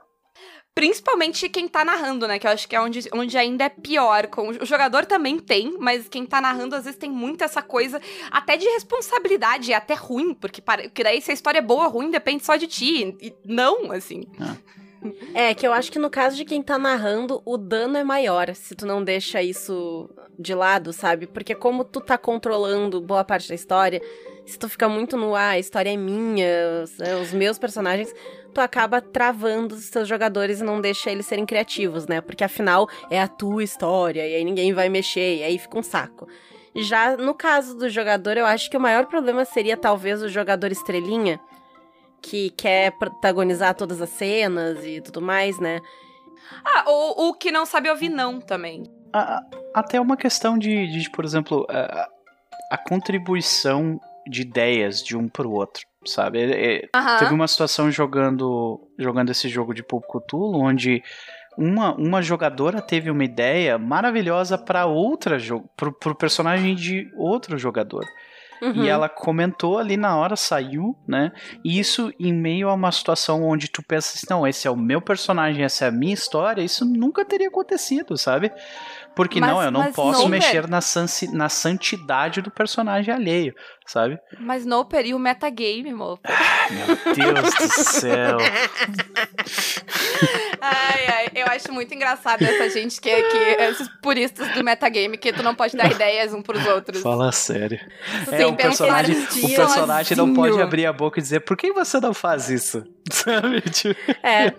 Principalmente quem tá narrando, né? Que eu acho que é onde, onde ainda é pior. Com, o jogador também tem, mas quem tá narrando às vezes tem muito essa coisa, até de responsabilidade, é até ruim, porque, para, porque daí se a história é boa ou ruim depende só de ti. E não, assim. É, que eu acho que no caso de quem tá narrando, o dano é maior se tu não deixa isso de lado, sabe? Porque como tu tá controlando boa parte da história, se tu fica muito no ah, a história é minha, os, é, os meus personagens, tu acaba travando os teus jogadores e não deixa eles serem criativos, né? Porque afinal é a tua história, e aí ninguém vai mexer, e aí fica um saco. Já no caso do jogador, eu acho que o maior problema seria talvez o jogador estrelinha, que quer protagonizar todas as cenas e tudo mais, né? Ah, ou o que não sabe ouvir não também. A- a- até uma questão de, de, por exemplo, a, a contribuição de ideias de um pro outro, sabe? É- é- Aham. Teve uma situação jogando jogando esse jogo de Pulp Cthulhu, onde uma, uma jogadora teve uma ideia maravilhosa para outra pro, pro personagem de outro jogador. Uhum. E ela comentou ali na hora, saiu, né? E isso em meio a uma situação onde tu pensa assim, não, esse é o meu personagem, essa é a minha história, isso nunca teria acontecido, sabe? Porque Mas- não, eu não posso não, mexer na, sansi- na santidade do personagem alheio, sabe? Mas no e o metagame, mo. Meu Deus do céu. Ai, ai, eu acho muito engraçado essa gente que, que esses puristas do metagame, que tu não pode dar ideias um pros outros. Fala sério. Sem É, o pensar personagem, dias personagem não pode sozinho. abrir a boca e dizer por que você não faz isso? Sabe? Tipo, É.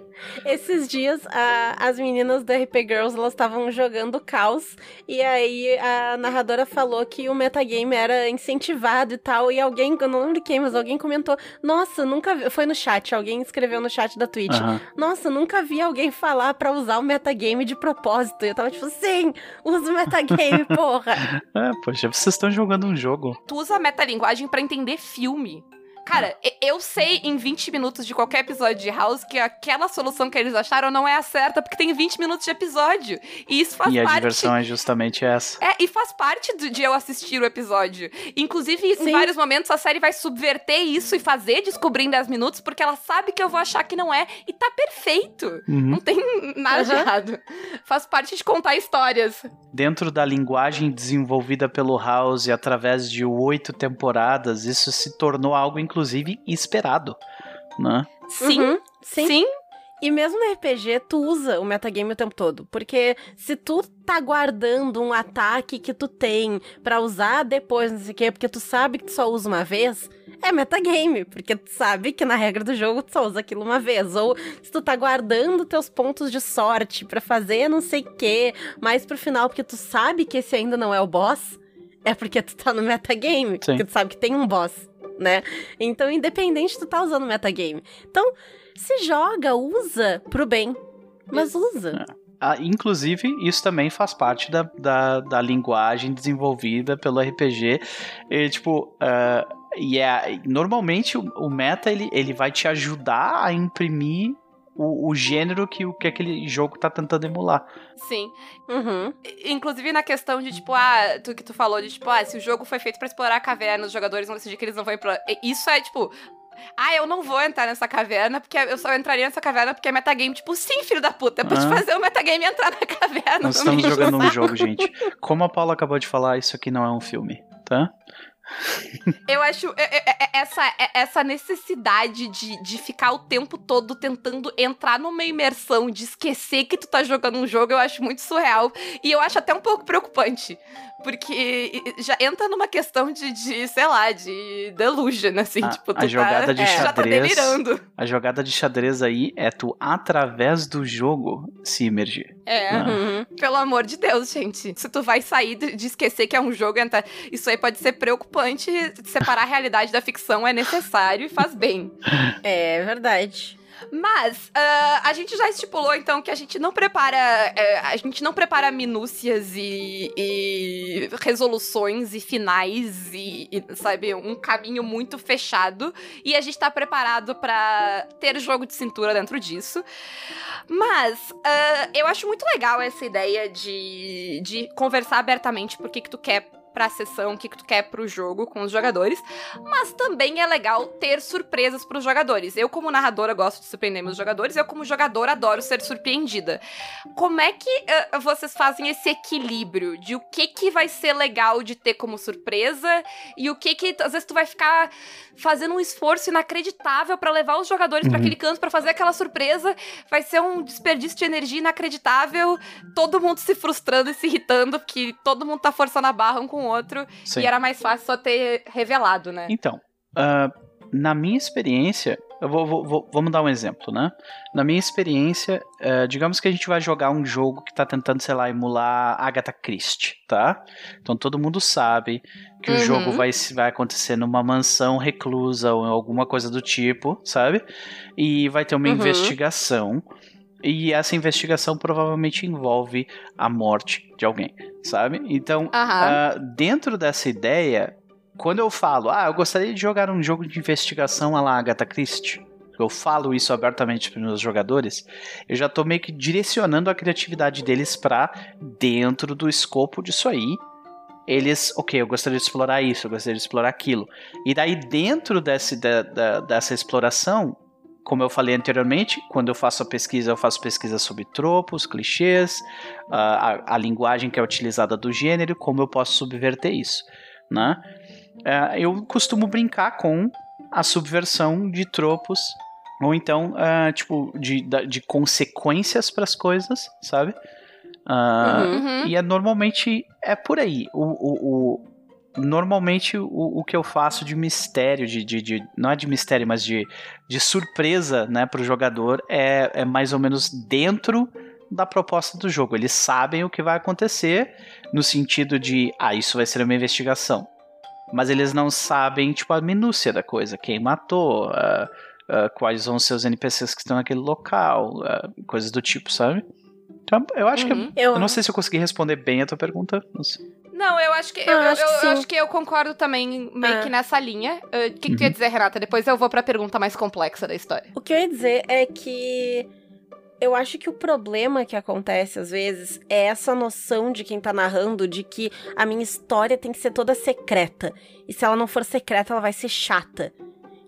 Esses dias, a- as meninas da RP Girls, elas estavam jogando caos, e aí a narradora falou que o metagame era incentivado e tal, e alguém, eu não lembro quem, mas alguém comentou, nossa, nunca vi, foi no chat, alguém escreveu no chat da Twitch, aham. nossa, nunca vi alguém falar pra usar o metagame de propósito, e eu tava tipo, sim, usa o metagame, porra. É, poxa, vocês estão jogando um jogo. Tu usa a metalinguagem pra entender filme. Cara, e- eu sei em 20 minutos de qualquer episódio de House que aquela solução que eles acharam não é a certa, porque tem 20 minutos de episódio. E isso faz e a parte. diversão é justamente essa. É, e faz parte do- de eu assistir o episódio. Inclusive, em Sim. vários momentos, a série vai subverter isso e fazer descobrir em 10 minutos, porque ela sabe que eu vou achar que não é. E tá perfeito. Uhum. Não tem nada de Aham. errado. Faz parte de contar histórias. Dentro da linguagem desenvolvida pelo House através de oito temporadas, isso se tornou algo, inclusive, esperado. Né? Sim, Uhum, sim. sim. E mesmo no RPG, tu usa o metagame o tempo todo. Porque se tu tá guardando um ataque que tu tem pra usar depois, não sei o quê, porque tu sabe que tu só usa uma vez, é metagame. Porque tu sabe que na regra do jogo tu só usa aquilo uma vez. Ou se tu tá guardando teus pontos de sorte pra fazer não sei o quê, mais pro final, porque tu sabe que esse ainda não é o boss, é porque tu tá no metagame. Sim. Porque tu sabe que tem um boss, né? Então, independente, tu tá usando o metagame. Então, se joga, usa pro bem. Mas usa. ah, inclusive, isso também faz parte da, da, da linguagem desenvolvida pelo RPG. E, tipo, uh, e é, normalmente o, o, meta ele, ele vai te ajudar a imprimir o, o gênero que, que aquele jogo tá tentando emular. Sim. Uhum. Inclusive na questão de, tipo, ah, tu que tu falou de, tipo, ah, se o jogo foi feito para explorar a caverna, os jogadores vão decidir que eles não vão explorar. Isso é, tipo, ah, eu não vou entrar nessa caverna, porque eu só entraria nessa caverna porque é metagame. Tipo, sim, filho da puta, é pra ah. te fazer o metagame entrar na caverna. Nós estamos jogando um jogo, gente. Como a Paula acabou de falar, isso aqui não é um filme, tá? Eu acho é, é, é, essa, essa necessidade de, de ficar o tempo todo tentando entrar numa imersão, de esquecer que tu tá jogando um jogo, eu acho muito surreal. E eu acho até um pouco preocupante. Porque já entra numa questão de, de sei lá, de delusion, assim. A, tipo, tu a tá, jogada de xadrez, já tá delirando. A jogada de xadrez aí é tu, através do jogo, se imergir. É, uhum. pelo amor de Deus, gente. Se tu vai sair de esquecer que é um jogo, isso aí pode ser preocupante. Separar a realidade da ficção é necessário e faz bem. É verdade. Mas uh, a gente já estipulou então que a gente não prepara, uh, a gente não prepara minúcias e, e resoluções e finais e, e, sabe um caminho muito fechado e a gente tá preparado para ter jogo de cintura dentro disso. Mas uh, eu acho muito legal essa ideia de, de conversar abertamente por que que tu quer pra sessão, o que, que tu quer pro jogo com os jogadores, mas também é legal ter surpresas pros jogadores. Eu, como narradora, gosto de surpreender meus jogadores, eu, como jogador, adoro ser surpreendida. Como é que uh, vocês fazem esse equilíbrio de o que, que vai ser legal de ter como surpresa e o que que, às vezes, tu vai ficar fazendo um esforço inacreditável para levar os jogadores uhum. para aquele canto para fazer aquela surpresa, vai ser um desperdício de energia inacreditável, todo mundo se frustrando e se irritando, porque todo mundo tá forçando a barra um com o outro Sim. e era mais fácil só ter revelado, né? Então, uh, na minha experiência, eu vou, vou, vou, vamos dar um exemplo, né? Na minha experiência, uh, digamos que a gente vai jogar um jogo que tá tentando, sei lá, emular Agatha Christie, tá? Então todo mundo sabe que uhum. o jogo vai, vai acontecer numa mansão reclusa ou alguma coisa do tipo, sabe? E vai ter uma uhum. investigação. E essa investigação provavelmente envolve a morte de alguém, sabe? Então, uh, dentro dessa ideia, quando eu falo, ah, eu gostaria de jogar um jogo de investigação à la Agatha Christie, eu falo isso abertamente para meus jogadores, eu já estou meio que direcionando a criatividade deles para dentro do escopo disso aí. Eles, ok, eu gostaria de explorar isso, eu gostaria de explorar aquilo. E daí, dentro desse, da, da, dessa exploração, como eu falei anteriormente, quando eu faço a pesquisa, eu faço pesquisa sobre tropos, clichês, a, a, linguagem que é utilizada do gênero, como eu posso subverter isso, né? Uh, eu costumo brincar com a subversão de tropos ou então, uh, tipo, de, de consequências para as coisas, sabe? Uh, uhum. E é normalmente é por aí. O, o, o, normalmente o, o que eu faço de mistério, de, de, de, não é de mistério, mas de, de surpresa né, para o jogador, é, é mais ou menos dentro da proposta do jogo. Eles sabem o que vai acontecer, no sentido de, ah, isso vai ser uma investigação. Mas eles não sabem, tipo, a minúcia da coisa, quem matou, uh, uh, quais são os seus NPCs que estão naquele local, uh, coisas do tipo, sabe? Então, eu acho uhum. que. Eu... eu... não sei se eu consegui responder bem a tua pergunta. Não sei. Não, eu acho que eu, eu, acho, eu, que eu acho, que eu concordo também meio que ah. nessa linha. O uh, que, que tu ia uhum. dizer, Renata? Depois eu vou pra pergunta mais complexa da história. O que eu ia dizer é que eu acho que o problema que acontece às vezes é essa noção de quem tá narrando de que a minha história tem que ser toda secreta. E se ela não for secreta, ela vai ser chata.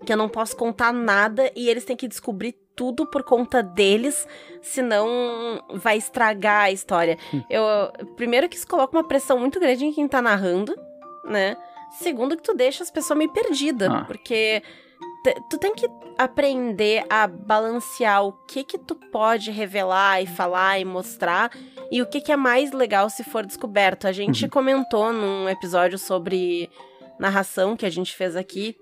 Que eu não posso contar nada e eles têm que descobrir tudo por conta deles, senão vai estragar a história. Hum. Eu, primeiro que isso coloca uma pressão muito grande em quem tá narrando, né? Segundo que tu deixa as pessoas meio perdidas, ah. porque tu tem que aprender a balancear o que que tu pode revelar e falar e mostrar e o que que é mais legal se for descoberto. A gente uhum. comentou num episódio sobre narração que a gente fez aqui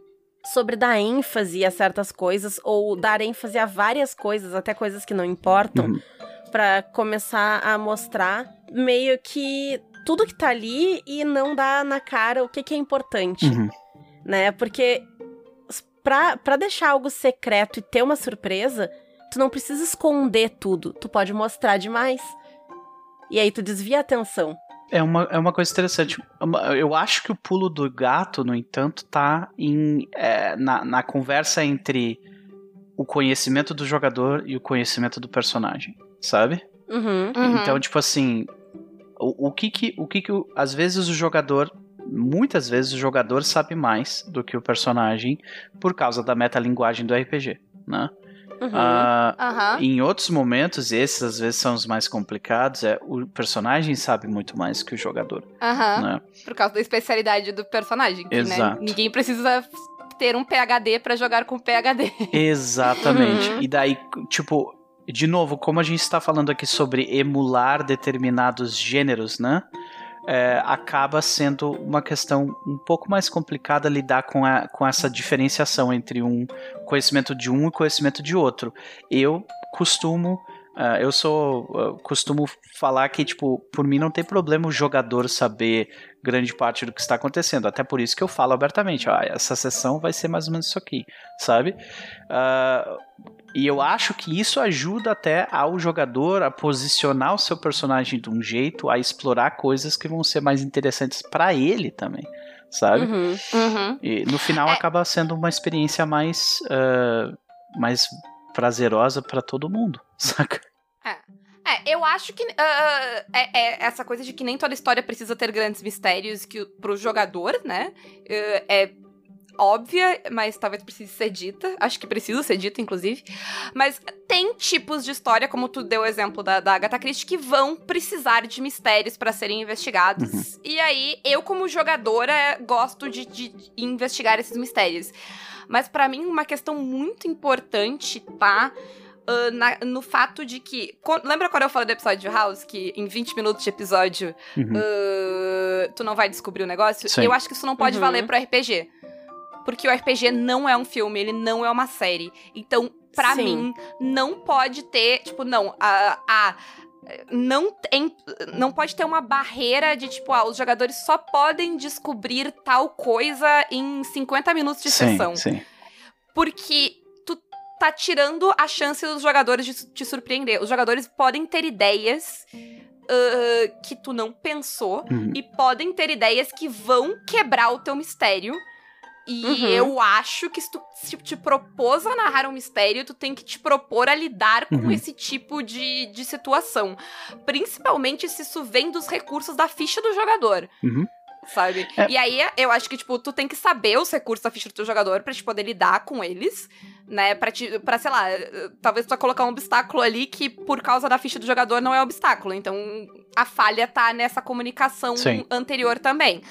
sobre dar ênfase a certas coisas ou dar ênfase a várias coisas, até coisas que não importam, uhum. para começar a mostrar meio que tudo que tá ali e não dar na cara o que, que é importante. Uhum. Né? Porque pra, pra deixar algo secreto e ter uma surpresa, tu não precisa esconder tudo. Tu pode mostrar demais. E aí tu desvia a atenção. É uma, é uma coisa interessante. Eu acho que o pulo do gato, no entanto, tá em, é, na, na conversa entre o conhecimento do jogador e o conhecimento do personagem, sabe? Uhum. Uhum. Então, tipo assim, o, o que que, o que que, o- às vezes o jogador, muitas vezes o jogador sabe mais do que o personagem por causa da metalinguagem do RPG, né? Uhum. Aham. em outros momentos, esses às vezes são os mais complicados, é o personagem sabe muito mais que o jogador, Aham. né? Por causa da especialidade do personagem. Que, né, Exato. ninguém precisa ter um PHD pra jogar com PHD. Exatamente. Uhum. E daí, tipo, de novo, como a gente está falando aqui sobre emular determinados gêneros, né? É, acaba sendo uma questão um pouco mais complicada lidar com, a, com essa diferenciação entre um conhecimento de um e conhecimento de outro. Eu costumo. Ah, eu sou. ah, costumo falar que, tipo, por mim não tem problema o jogador saber grande parte do que está acontecendo. Até por isso que eu falo abertamente, ó, essa sessão vai ser mais ou menos isso aqui, sabe? Ah, e eu acho que isso ajuda até ao jogador a posicionar o seu personagem de um jeito, a explorar coisas que vão ser mais interessantes para ele também, sabe? Uhum. Uhum. E no final É. acaba sendo uma experiência mais, ah, mais prazerosa para todo mundo, saca? É, eu acho que ah, é, é essa coisa de que nem toda história precisa ter grandes mistérios que o- pro jogador, né? eh, é óbvia, mas talvez precise ser dita. Acho que precisa ser dita, inclusive. Mas tem tipos de história, como tu deu o exemplo da, da Agatha Christie, que vão precisar de mistérios pra serem investigados. E aí, eu, como jogadora, gosto de, de investigar esses mistérios. Mas pra mim, uma questão muito importante, tá? ah, na- no fato de que. lembra quando eu falei do episódio de House? Que em 20 minutos de episódio Uhum. ah, tu não vai descobrir o negócio? Sim. Eu acho que isso não pode Uhum. valer pro RPG. Porque o RPG não é um filme, ele não é uma série. Então, pra Sim. mim, não pode ter, tipo, não, a. a não tem, não pode ter uma barreira de tipo, ah, os jogadores só podem descobrir tal coisa em 50 minutos de sim, sessão. sim. Porque tu tá tirando a chance dos jogadores de te surpreender. Os jogadores podem ter ideias ah, que tu não pensou Uhum. e podem ter ideias que vão quebrar o teu mistério. E Uhum. eu acho que se tu se te propôs a narrar um mistério, tu tem que te propor a lidar com Uhum. esse tipo de, de situação. Principalmente se isso vem dos recursos da ficha do jogador. Uhum. Sabe? É. E aí, eu acho que, tipo, tu tem que saber os recursos da ficha do teu jogador pra te poder lidar com eles, né? Pra, te, pra sei lá, eh, talvez tu colocar um obstáculo ali que, por causa da ficha do jogador, não é obstáculo. Então, a falha tá nessa comunicação Sim. anterior também.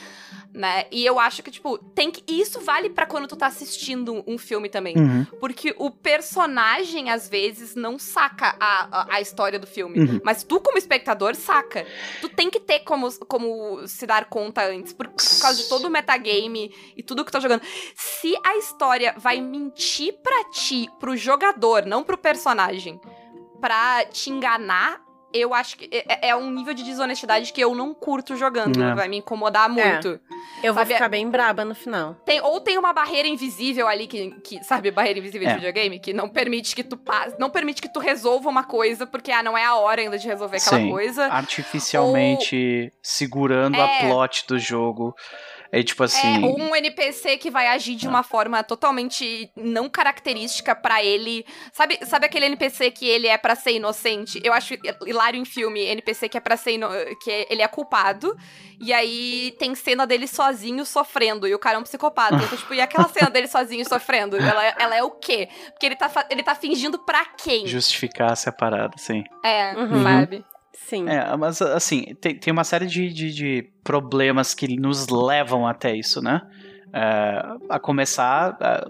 Né? E eu acho que, tipo, tem que. E isso vale pra quando tu tá assistindo um filme também. Uhum. Porque o personagem, às vezes, não saca a, a, a história do filme. Uhum. Mas tu, como espectador, saca. Tu tem que ter como, como se dar conta antes. Por, por causa de todo o metagame e tudo que tá jogando. Se a história vai mentir pra ti, pro jogador, não pro personagem, pra te enganar. Eu acho que é, é um nível de desonestidade que eu não curto jogando. É. Vai me incomodar muito. Eu vou Sabe, ficar bem braba no final. Tem, ou tem uma barreira invisível ali que, que sabe, barreira invisível É. de videogame, que não permite que tu passe, não permite que tu resolva uma coisa, porque ah, não é a hora ainda de resolver aquela Sim. coisa. Artificialmente segurando a É. plot do jogo. É tipo assim. É, um NPC que vai agir de uma forma totalmente não característica pra ele. Sabe, sabe aquele NPC que ele é pra ser inocente? Eu acho hilário em filme, NPC que é para ser ino- que ele é culpado. E aí tem cena dele sozinho sofrendo. E o cara é um psicopata. Então, tipo, e aquela cena dele sozinho sofrendo? Ela, ela é o quê? Porque ele tá, fa- ele tá fingindo pra quem? Justificar essa parada, sim. É, Uhum. sabe? Sim. É, mas assim, tem, tem uma série de, de, de problemas que nos levam até isso, né? É, a começar. é,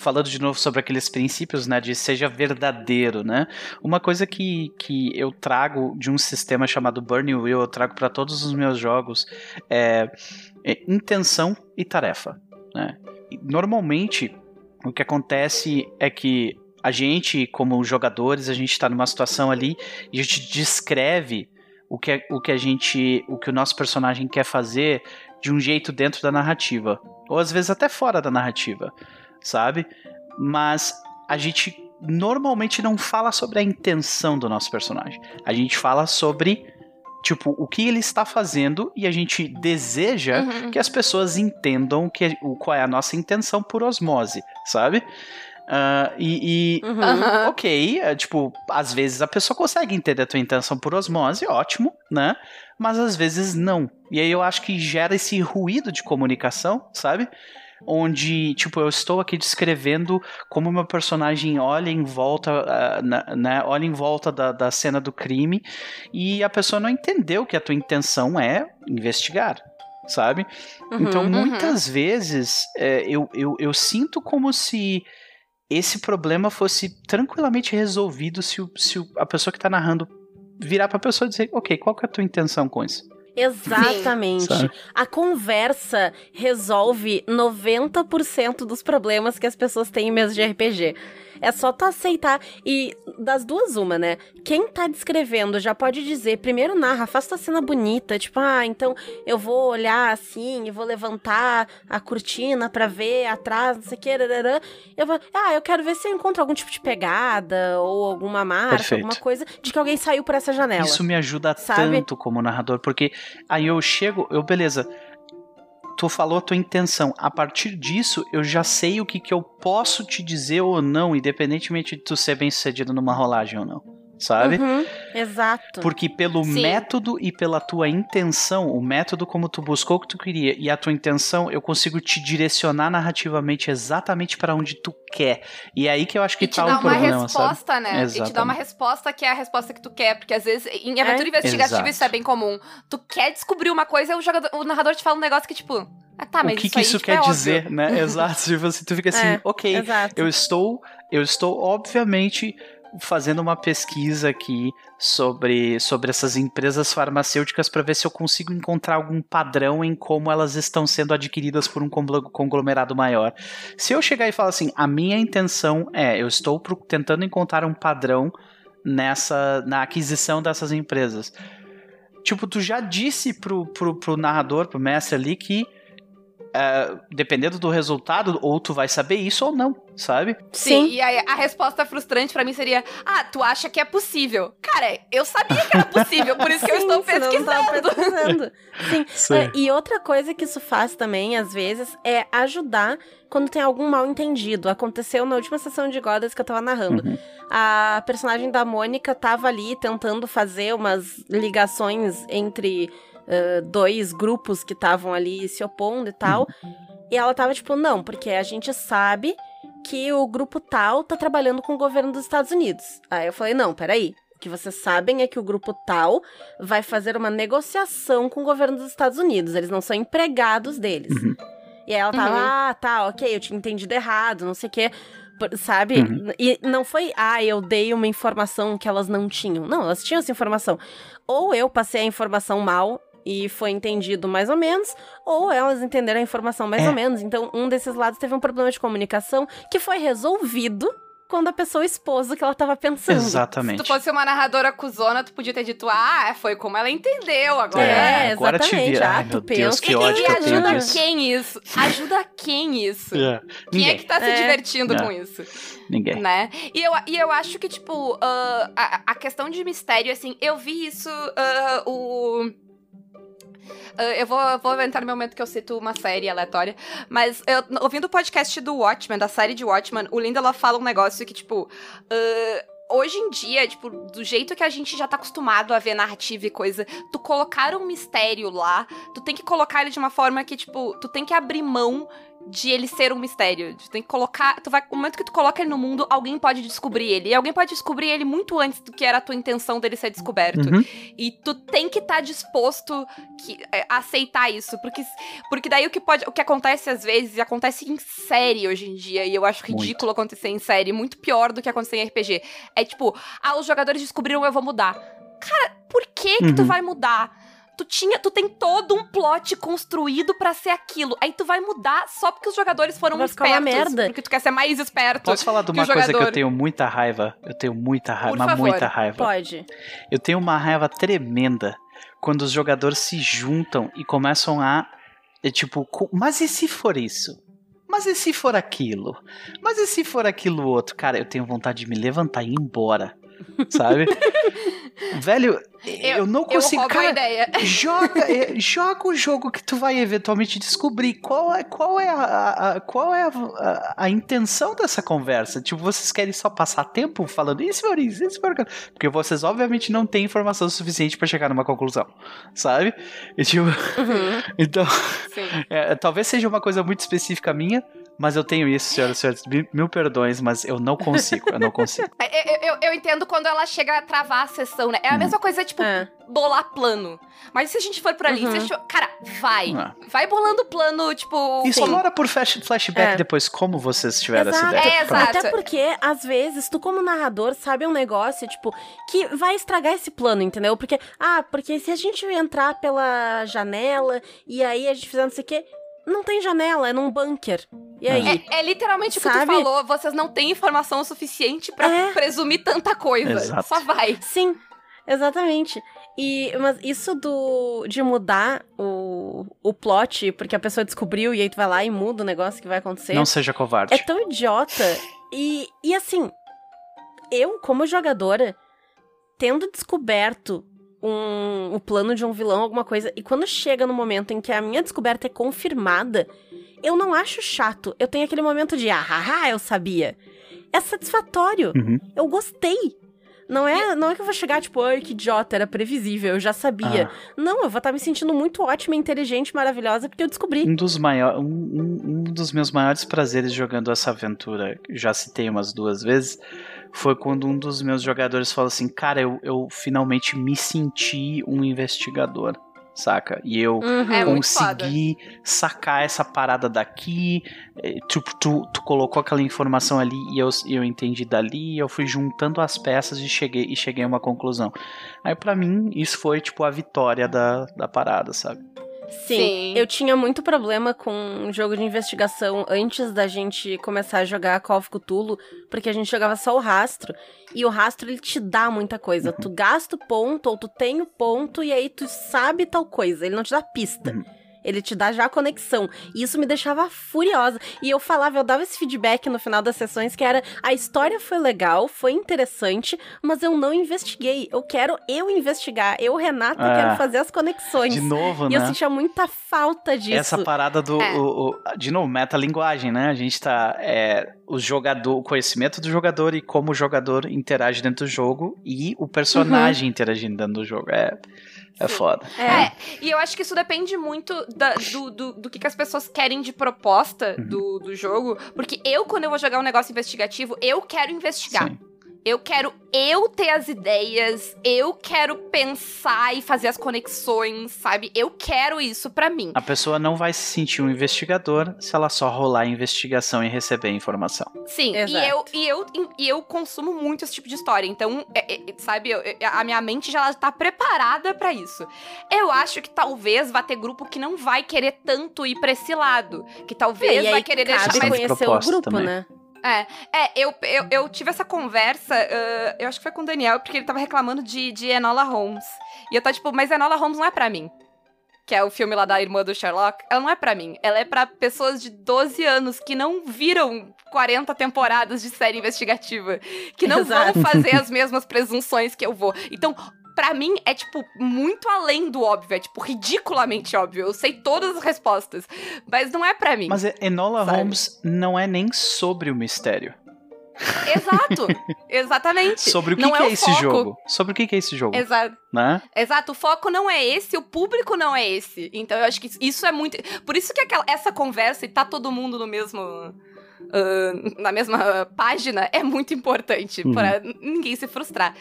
falando de novo sobre aqueles princípios, né? De seja verdadeiro, né? Uma coisa que, que eu trago de um sistema chamado Burning Wheel, eu trago para todos os meus jogos, é, é intenção e tarefa, né? Normalmente, o que acontece é que a gente, como jogadores, a gente está numa situação ali e a gente descreve o que, é- o que a gente, o que o nosso personagem quer fazer de um jeito dentro da narrativa, ou às vezes até fora da narrativa, sabe? Mas a gente normalmente não fala sobre a intenção do nosso personagem. A gente fala sobre Tipo, o que ele está fazendo e a gente deseja Uhum. que as pessoas entendam que, o, qual é a nossa intenção por osmose, sabe? Ah, e, e Uhum. Ok, é, tipo, às vezes a pessoa consegue entender a tua intenção por osmose, ótimo, né? Mas às vezes não. E aí eu acho que gera esse ruído de comunicação, sabe? Onde, tipo, eu estou aqui descrevendo como meu personagem olha em volta, ah, na- né? Olha em volta da, da cena do crime e a pessoa não entendeu que a tua intenção é investigar, sabe? Uhum. Então, uhum. muitas vezes, é, eu, eu, eu sinto como se esse problema fosse tranquilamente resolvido se, o- se o- a pessoa que tá narrando virar pra pessoa e dizer, ok, qual que é a tua intenção com isso? Exatamente. A conversa resolve 90% dos problemas que as pessoas têm em mesa de RPG. É só tu aceitar. E das duas, uma, né? Quem tá descrevendo já pode dizer, primeiro narra, faz tua cena bonita. Tipo, ah, então eu vou olhar assim e vou levantar a cortina pra ver atrás, não sei o que. rararã. Eu vou, ah, eu quero ver se eu encontro algum tipo de pegada ou alguma marca, Perfeito. alguma coisa de que alguém saiu por essa janela. Isso me ajuda sabe? tanto como narrador, porque aí eu chego, eu, beleza, tu falou a tua intenção, a partir disso eu já sei o que, que eu posso te dizer ou não, independentemente de tu ser bem sucedido numa rolagem ou não, sabe? Uhum, exato. Porque pelo Sim. método e pela tua intenção, o método como tu buscou o que tu queria e a tua intenção, eu consigo te direcionar narrativamente exatamente pra onde tu quer. E é aí que eu acho que E te tá dá o uma problema, sabe? resposta, né? E te dá uma Exatamente. resposta que é a resposta que tu quer. Porque às vezes, em aventura investigativa, Exato. isso é bem comum. Tu quer descobrir uma coisa e o, jogador, o narrador te fala um negócio que, tipo, ah, tá, mas o que, isso que aí, isso tipo, quer é óbvio. dizer, né? Exato. Tipo assim, tu fica assim, É, ok, Exato. eu estou, eu estou obviamente fazendo uma pesquisa aqui sobre, sobre essas empresas farmacêuticas para ver se eu consigo encontrar algum padrão em como elas estão sendo adquiridas por um conglo- conglomerado maior. Se eu chegar e falar assim, a minha intenção é, eu estou pro- tentando encontrar um padrão nessa na aquisição dessas empresas. Tipo, tu já disse pro, pro, pro narrador, pro mestre ali que é, dependendo do resultado, ou tu vai saber isso ou não, sabe? Sim, Sim. e aí a resposta frustrante pra mim seria: Ah, tu acha que é possível? Cara, eu sabia que era possível, por isso que eu Sim, estou pesquisando. pesquisando. Sim. É, e outra coisa que isso faz também, às vezes, é ajudar quando tem algum mal entendido. Aconteceu na última sessão de Godas que eu tava narrando. Uhum. A personagem da Mônica tava ali tentando fazer umas ligações entre dois grupos que estavam ali se opondo e tal. E ela tava tipo, não, porque a gente sabe que o grupo tal tá trabalhando com o governo dos Estados Unidos. Aí eu falei, não, peraí. O que vocês sabem é que o grupo tal vai fazer uma negociação com o governo dos Estados Unidos. Eles não são empregados deles. Uhum. E aí ela tava, Uhum. ah, tá, ok, eu tinha entendido errado, não sei o quê. Sabe? Uhum. E não foi, ah, eu dei uma informação que elas não tinham. Não, elas tinham essa informação. Ou eu passei a informação mal e foi entendido mais ou menos, ou elas entenderam a informação mais É. ou menos. Então, um desses lados teve um problema de comunicação que foi resolvido quando a pessoa expôs o que ela tava pensando. Se Exatamente. tu fosse uma narradora cuzona, tu podia ter dito, ah, foi como ela entendeu agora. É, agora te exatamente. vira. Ah, Ai, tu meu Deus, pensa- que E, ódio e que ajuda quem isso? Ajuda quem isso? É. Quem Ninguém. é que tá se É. divertindo É. com isso? Ninguém. né? E eu, e eu acho que, tipo, ah, a, a questão de mistério, assim, eu vi isso, ah, o... ah, eu vou, eu vou entrar no momento que eu cito uma série aleatória, mas eu, ouvindo o podcast do Watchmen, da série de Watchmen, o Lindelof fala um negócio que, tipo, ah, hoje em dia, tipo, do jeito que a gente já tá acostumado a ver narrativa e coisa, tu colocar um mistério lá, tu tem que colocar ele de uma forma que, tipo, tu tem que abrir mão de ele ser um mistério. Tu tem que colocar. Tu vai, no momento que tu coloca ele no mundo, alguém pode descobrir ele. E alguém pode descobrir ele muito antes do que era a tua intenção dele ser descoberto. Uhum. E tu tem que estar disposto que, é, a aceitar isso. Porque, porque daí o que pode. O que acontece às vezes, e acontece em série hoje em dia, e eu acho Muito. ridículo acontecer em série, muito pior do que acontecer em RPG. É tipo, ah, os jogadores descobriram, eu vou mudar. Cara, por que que tu Uhum. vai mudar? Tu, tinha, tu tem todo um plot construído pra ser aquilo. Aí tu vai mudar só porque os jogadores foram Vai ficar uma espertos. merda. Porque tu quer ser mais esperto. Posso falar de que uma o coisa que eu tenho muita raiva? Eu tenho muita raiva, Por mas favor. muita raiva. Pode. Eu tenho uma raiva tremenda quando os jogadores se juntam e começam a. É tipo, mas e se for isso? Mas e se for aquilo? Mas e se for aquilo outro? Cara, eu tenho vontade de me levantar e ir embora. Sabe? Velho, eu, não consigo. Eu cara, ideia. joga, é, joga o jogo que tu vai eventualmente descobrir qual é, qual é, a, a- qual é a, a- a intenção dessa conversa. Tipo, vocês querem só passar tempo falando isso, Maurício, isso, Maurício? Porque vocês, obviamente, não têm informação suficiente pra chegar numa conclusão, sabe? E, tipo, Uhum. então, é, talvez seja uma coisa muito específica minha, mas eu tenho isso, senhoras e senhores. Mil, perdões, mas eu não consigo, eu não consigo. É, Eu, eu- eu entendo quando ela chega a travar a sessão, né? É a Uhum. mesma coisa, tipo, É. bolar plano. Mas se a gente for por ali, Uhum. se a gente... cara, vai. Ah. Vai bolando plano, tipo. Explora por flash- flashback É. depois como vocês tiveram Exato. essa ideia. É, exato. Até porque, às vezes, tu como narrador sabe um negócio, tipo, que vai estragar esse plano, entendeu? Porque, ah, porque se a gente entrar pela janela e aí a gente fizer não sei o quê, não tem janela, é num bunker. E aí? É, é literalmente o que tu falou. Vocês não têm informação suficiente pra É. presumir tanta coisa. Exato. Só vai. Sim, exatamente. E, mas isso do de mudar o, o plot, porque a pessoa descobriu e aí tu vai lá e muda o negócio que vai acontecer. Não seja covarde. É tão idiota. E, e assim, eu, como jogadora, tendo descoberto um, o plano de um vilão, alguma coisa, e quando chega no momento em que a minha descoberta é confirmada, eu não acho chato. Eu tenho aquele momento de, ah, haha, eu sabia. É satisfatório. Uhum. Eu gostei. Não é, não é que eu vou chegar, tipo, ai, que idiota, era previsível, eu já sabia. Ah. Não, eu vou estar me sentindo muito ótima, inteligente, maravilhosa, porque eu descobri. Um dos, maior, um, um- um dos meus maiores prazeres jogando essa aventura, já citei umas duas vezes, foi quando um dos meus jogadores falou assim: Cara, eu, eu finalmente me senti um investigador, saca? E eu Uhum. É consegui sacar essa parada daqui. eh, Tu, tu, tu colocou aquela informação ali e eu, eu entendi dali. E eu fui juntando as peças e cheguei, e cheguei a uma conclusão. Aí, pra mim, isso foi tipo a vitória da, da parada, sabe? Sim, Sim. eu tinha muito problema com um jogo de investigação antes da gente começar a jogar Call of Cthulhu, porque a gente jogava só o rastro, e o rastro ele te dá muita coisa. Tu gasta o ponto, ou tu tem o ponto, e aí tu sabe tal coisa, ele não te dá pista. Uhum. Ele te dá já a conexão. E isso me deixava furiosa. E eu falava, eu dava esse feedback no final das sessões que era: a história foi legal, foi interessante, mas eu não investiguei. Eu quero eu investigar. Eu, Renata, Ah. quero fazer as conexões. De novo, E né? eu sentia muita falta disso. Essa parada do. É. o- o- de novo, metalinguagem, né? A gente tá. É, o jogador, o conhecimento do jogador e como o jogador interage dentro do jogo e o personagem interagindo dentro do jogo. É, é foda. É. É, e eu acho que isso depende muito da- do, do, do que, que as pessoas querem de proposta Uhum. do, do jogo. Porque eu, quando eu vou jogar um negócio investigativo, eu quero investigar. Sim. Eu quero eu ter as ideias, eu quero pensar e fazer as conexões, sabe? Eu quero isso pra mim. A pessoa não vai se sentir um investigador se ela só rolar a investigação e receber a informação. Sim, e Exato. eu, e, eu, e eu consumo muito esse tipo de história. Então, é- é- sabe, eu- é- a minha mente já ela tá preparada pra isso. Eu acho que talvez vá ter grupo que não vai querer tanto ir pra esse lado. Que talvez e aí vai querer deixar mais de conhecer o grupo, também. né? É, eu, eu, eu tive essa conversa, ah, eu acho que foi com o Daniel, porque ele tava reclamando de, de Enola Holmes. E eu tava tipo, mas Enola Holmes não é pra mim. Que é o filme lá da irmã do Sherlock. Ela não é pra mim. Ela é pra pessoas de 12 anos que não viram 40 temporadas de série investigativa. Que não Exato. vão fazer as mesmas presunções que eu vou. Então, pra mim, é, tipo, muito além do óbvio. É, tipo, ridiculamente óbvio. Eu sei todas as respostas. Mas não é pra mim. Mas Enola Sabe? Holmes não é nem sobre o mistério. Exato. Exatamente. Sobre o que, que é é, o esse foco. jogo? Sobre o que, que é esse jogo? Exato. Né? Exato, o foco não é esse, o público não é esse. Então eu acho que isso é muito. Por isso que aquela, essa conversa e tá todo mundo no mesmo. Ah, na mesma página é muito importante Uhum. pra ninguém se frustrar.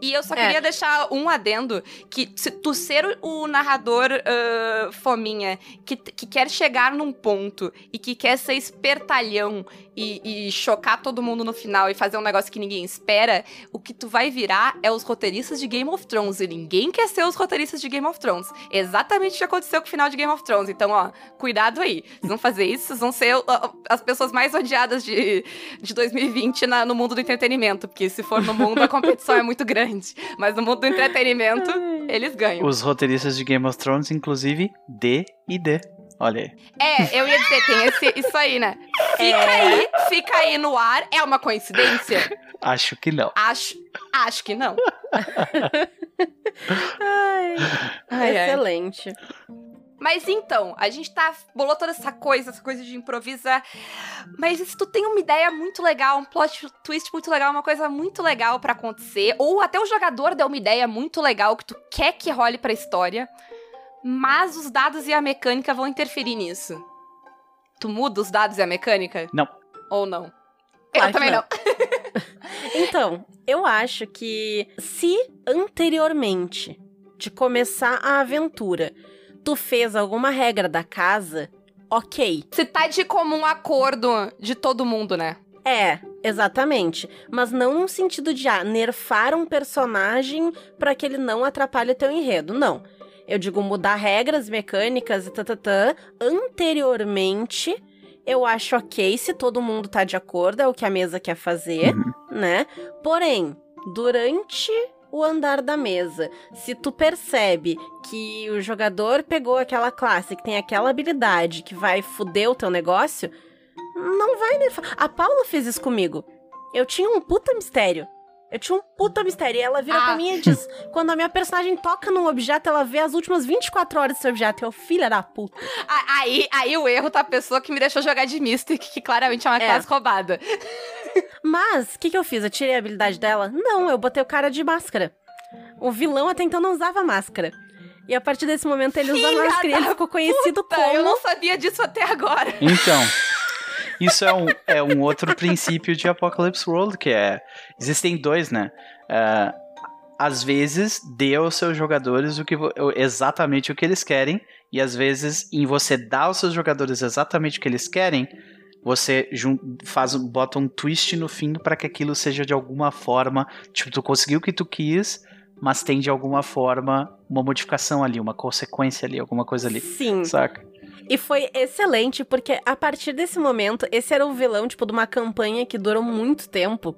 E eu só É. queria deixar um adendo que se tu ser o, narrador ah, fominha que, que quer chegar num ponto e que quer ser espertalhão e, e chocar todo mundo no final e fazer um negócio que ninguém espera, o que tu vai virar é os roteiristas de Game of Thrones. E ninguém quer ser os roteiristas de Game of Thrones. Exatamente o que aconteceu com o final de Game of Thrones. Então, ó, cuidado aí. Vocês vão fazer isso, vocês vão ser ó, as pessoas mais odiadas de, de 2020 na- no mundo do entretenimento. Porque se for no mundo, a competição é muito grande. Mas no mundo do entretenimento, eles ganham. Os roteiristas de Game of Thrones, inclusive, D e D. Olha aí. É, eu ia dizer, tem esse, isso aí, né? Fica É. aí, fica aí no ar. É uma coincidência? Acho que não. Acho, acho que não. Ai, Ai, ai. Mas então, a gente tá. bolou toda essa coisa, essa coisa de improvisar. Mas se tu tem uma ideia muito legal, um plot twist muito legal, uma coisa muito legal pra acontecer, ou até o jogador deu uma ideia muito legal que tu quer que role pra história, mas os dados e a mecânica vão interferir nisso. Tu muda os dados e a mecânica? Não. Ou não? Claro Eu também que não. Então, eu acho que se anteriormente de começar a aventura tu fez alguma regra da casa, ok. Se tá de comum acordo de todo mundo, né? É, exatamente. Mas não no sentido de ah, nerfar um personagem pra que ele não atrapalhe o teu enredo. Não. Eu digo mudar regras mecânicas e tatatã. Anteriormente, eu acho ok se todo mundo tá de acordo, é o que a mesa quer fazer, Uhum. né? Porém, durante o andar da mesa, se tu percebe que o jogador pegou aquela classe que tem aquela habilidade que vai fuder o teu negócio, não vai nerfar. A Paula fez isso comigo. Eu tinha um puta mistério. Eu tinha um puta mistério. E ela vira Ah. pra mim e diz: quando a minha personagem toca num objeto, ela vê as últimas 24 horas desse objeto. Eu, filha da puta. Aí, aí o erro tá a pessoa que me deixou jogar de Mystic, que claramente é uma É. classe roubada. Mas, o que, que eu fiz? Eu tirei a habilidade dela? Não, eu botei o cara de máscara. O vilão até então não usava máscara. E a partir desse momento ele usa Filha máscara e ele ficou conhecido Tá, como. eu não sabia disso até agora. Então, isso é um, é um outro princípio de Apocalypse World, que é. Existem dois, né? Ah, às vezes, dê aos seus jogadores o que, exatamente o que eles querem, e às vezes, em você dar aos seus jogadores exatamente o que eles querem, você faz, bota um twist no fim para que aquilo seja de alguma forma. Tipo, tu conseguiu o que tu quis, mas tem de alguma forma uma modificação ali, uma consequência ali, alguma coisa ali. Sim. Saca? E foi excelente, porque a partir desse momento, esse era o vilão, tipo, de uma campanha que durou muito tempo.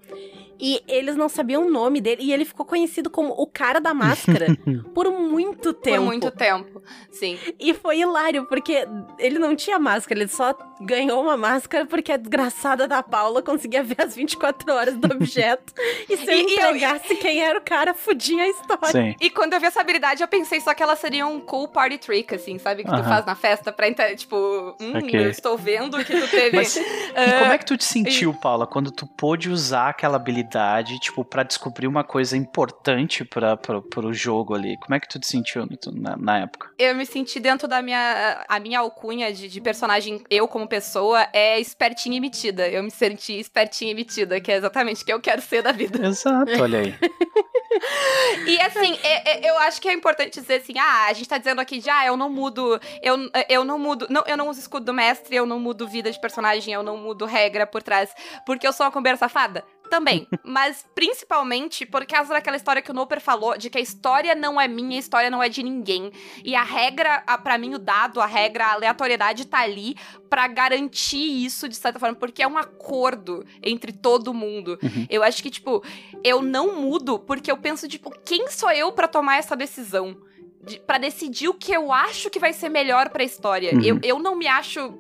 E eles não sabiam o nome dele. E ele ficou conhecido como o cara da máscara por muito tempo. Por muito tempo. Sim. E foi hilário, porque ele não tinha máscara, ele só ganhou uma máscara porque a desgraçada da Paula conseguia ver as 24 horas do objeto. e se eu E- e eu- entregasse quem era o cara, fudia a história. Sim. E quando eu vi essa habilidade, eu pensei só que ela seria um cool party trick, assim, sabe? Que tu Aham. faz na festa pra entrar, tipo, hum, Ok. eu estou vendo que tu teve. Mas e ah, como é que tu te sentiu, Paula, quando tu pôde usar aquela habilidade, tipo, pra descobrir uma coisa importante para pro jogo ali? Como é que tu te sentiu na, na época? eu me senti dentro da minha. A minha alcunha de, de personagem, eu como pessoa, é espertinha e metida. Eu me senti espertinha e metida, que é exatamente o que eu quero ser da vida. Exato, olha aí. E assim, é- é- eu acho que é importante dizer assim, ah, a gente tá dizendo aqui de, ah, eu não mudo, eu, eu não mudo, não, eu não uso escudo do mestre, eu não mudo vida de personagem, eu não mudo regra por trás, porque eu sou uma combeira safada? Também, mas principalmente por causa daquela história que o Noper falou, de que a história não é minha, a história não é de ninguém. E a regra, a, pra mim, o dado, a regra, a aleatoriedade tá ali pra garantir isso de certa forma, porque é um acordo entre todo mundo. Uhum. Eu acho que, tipo, eu não mudo porque eu penso, tipo, quem sou eu pra tomar essa decisão? De, pra decidir o que eu acho que vai ser melhor pra história. Uhum. Eu, eu não me acho.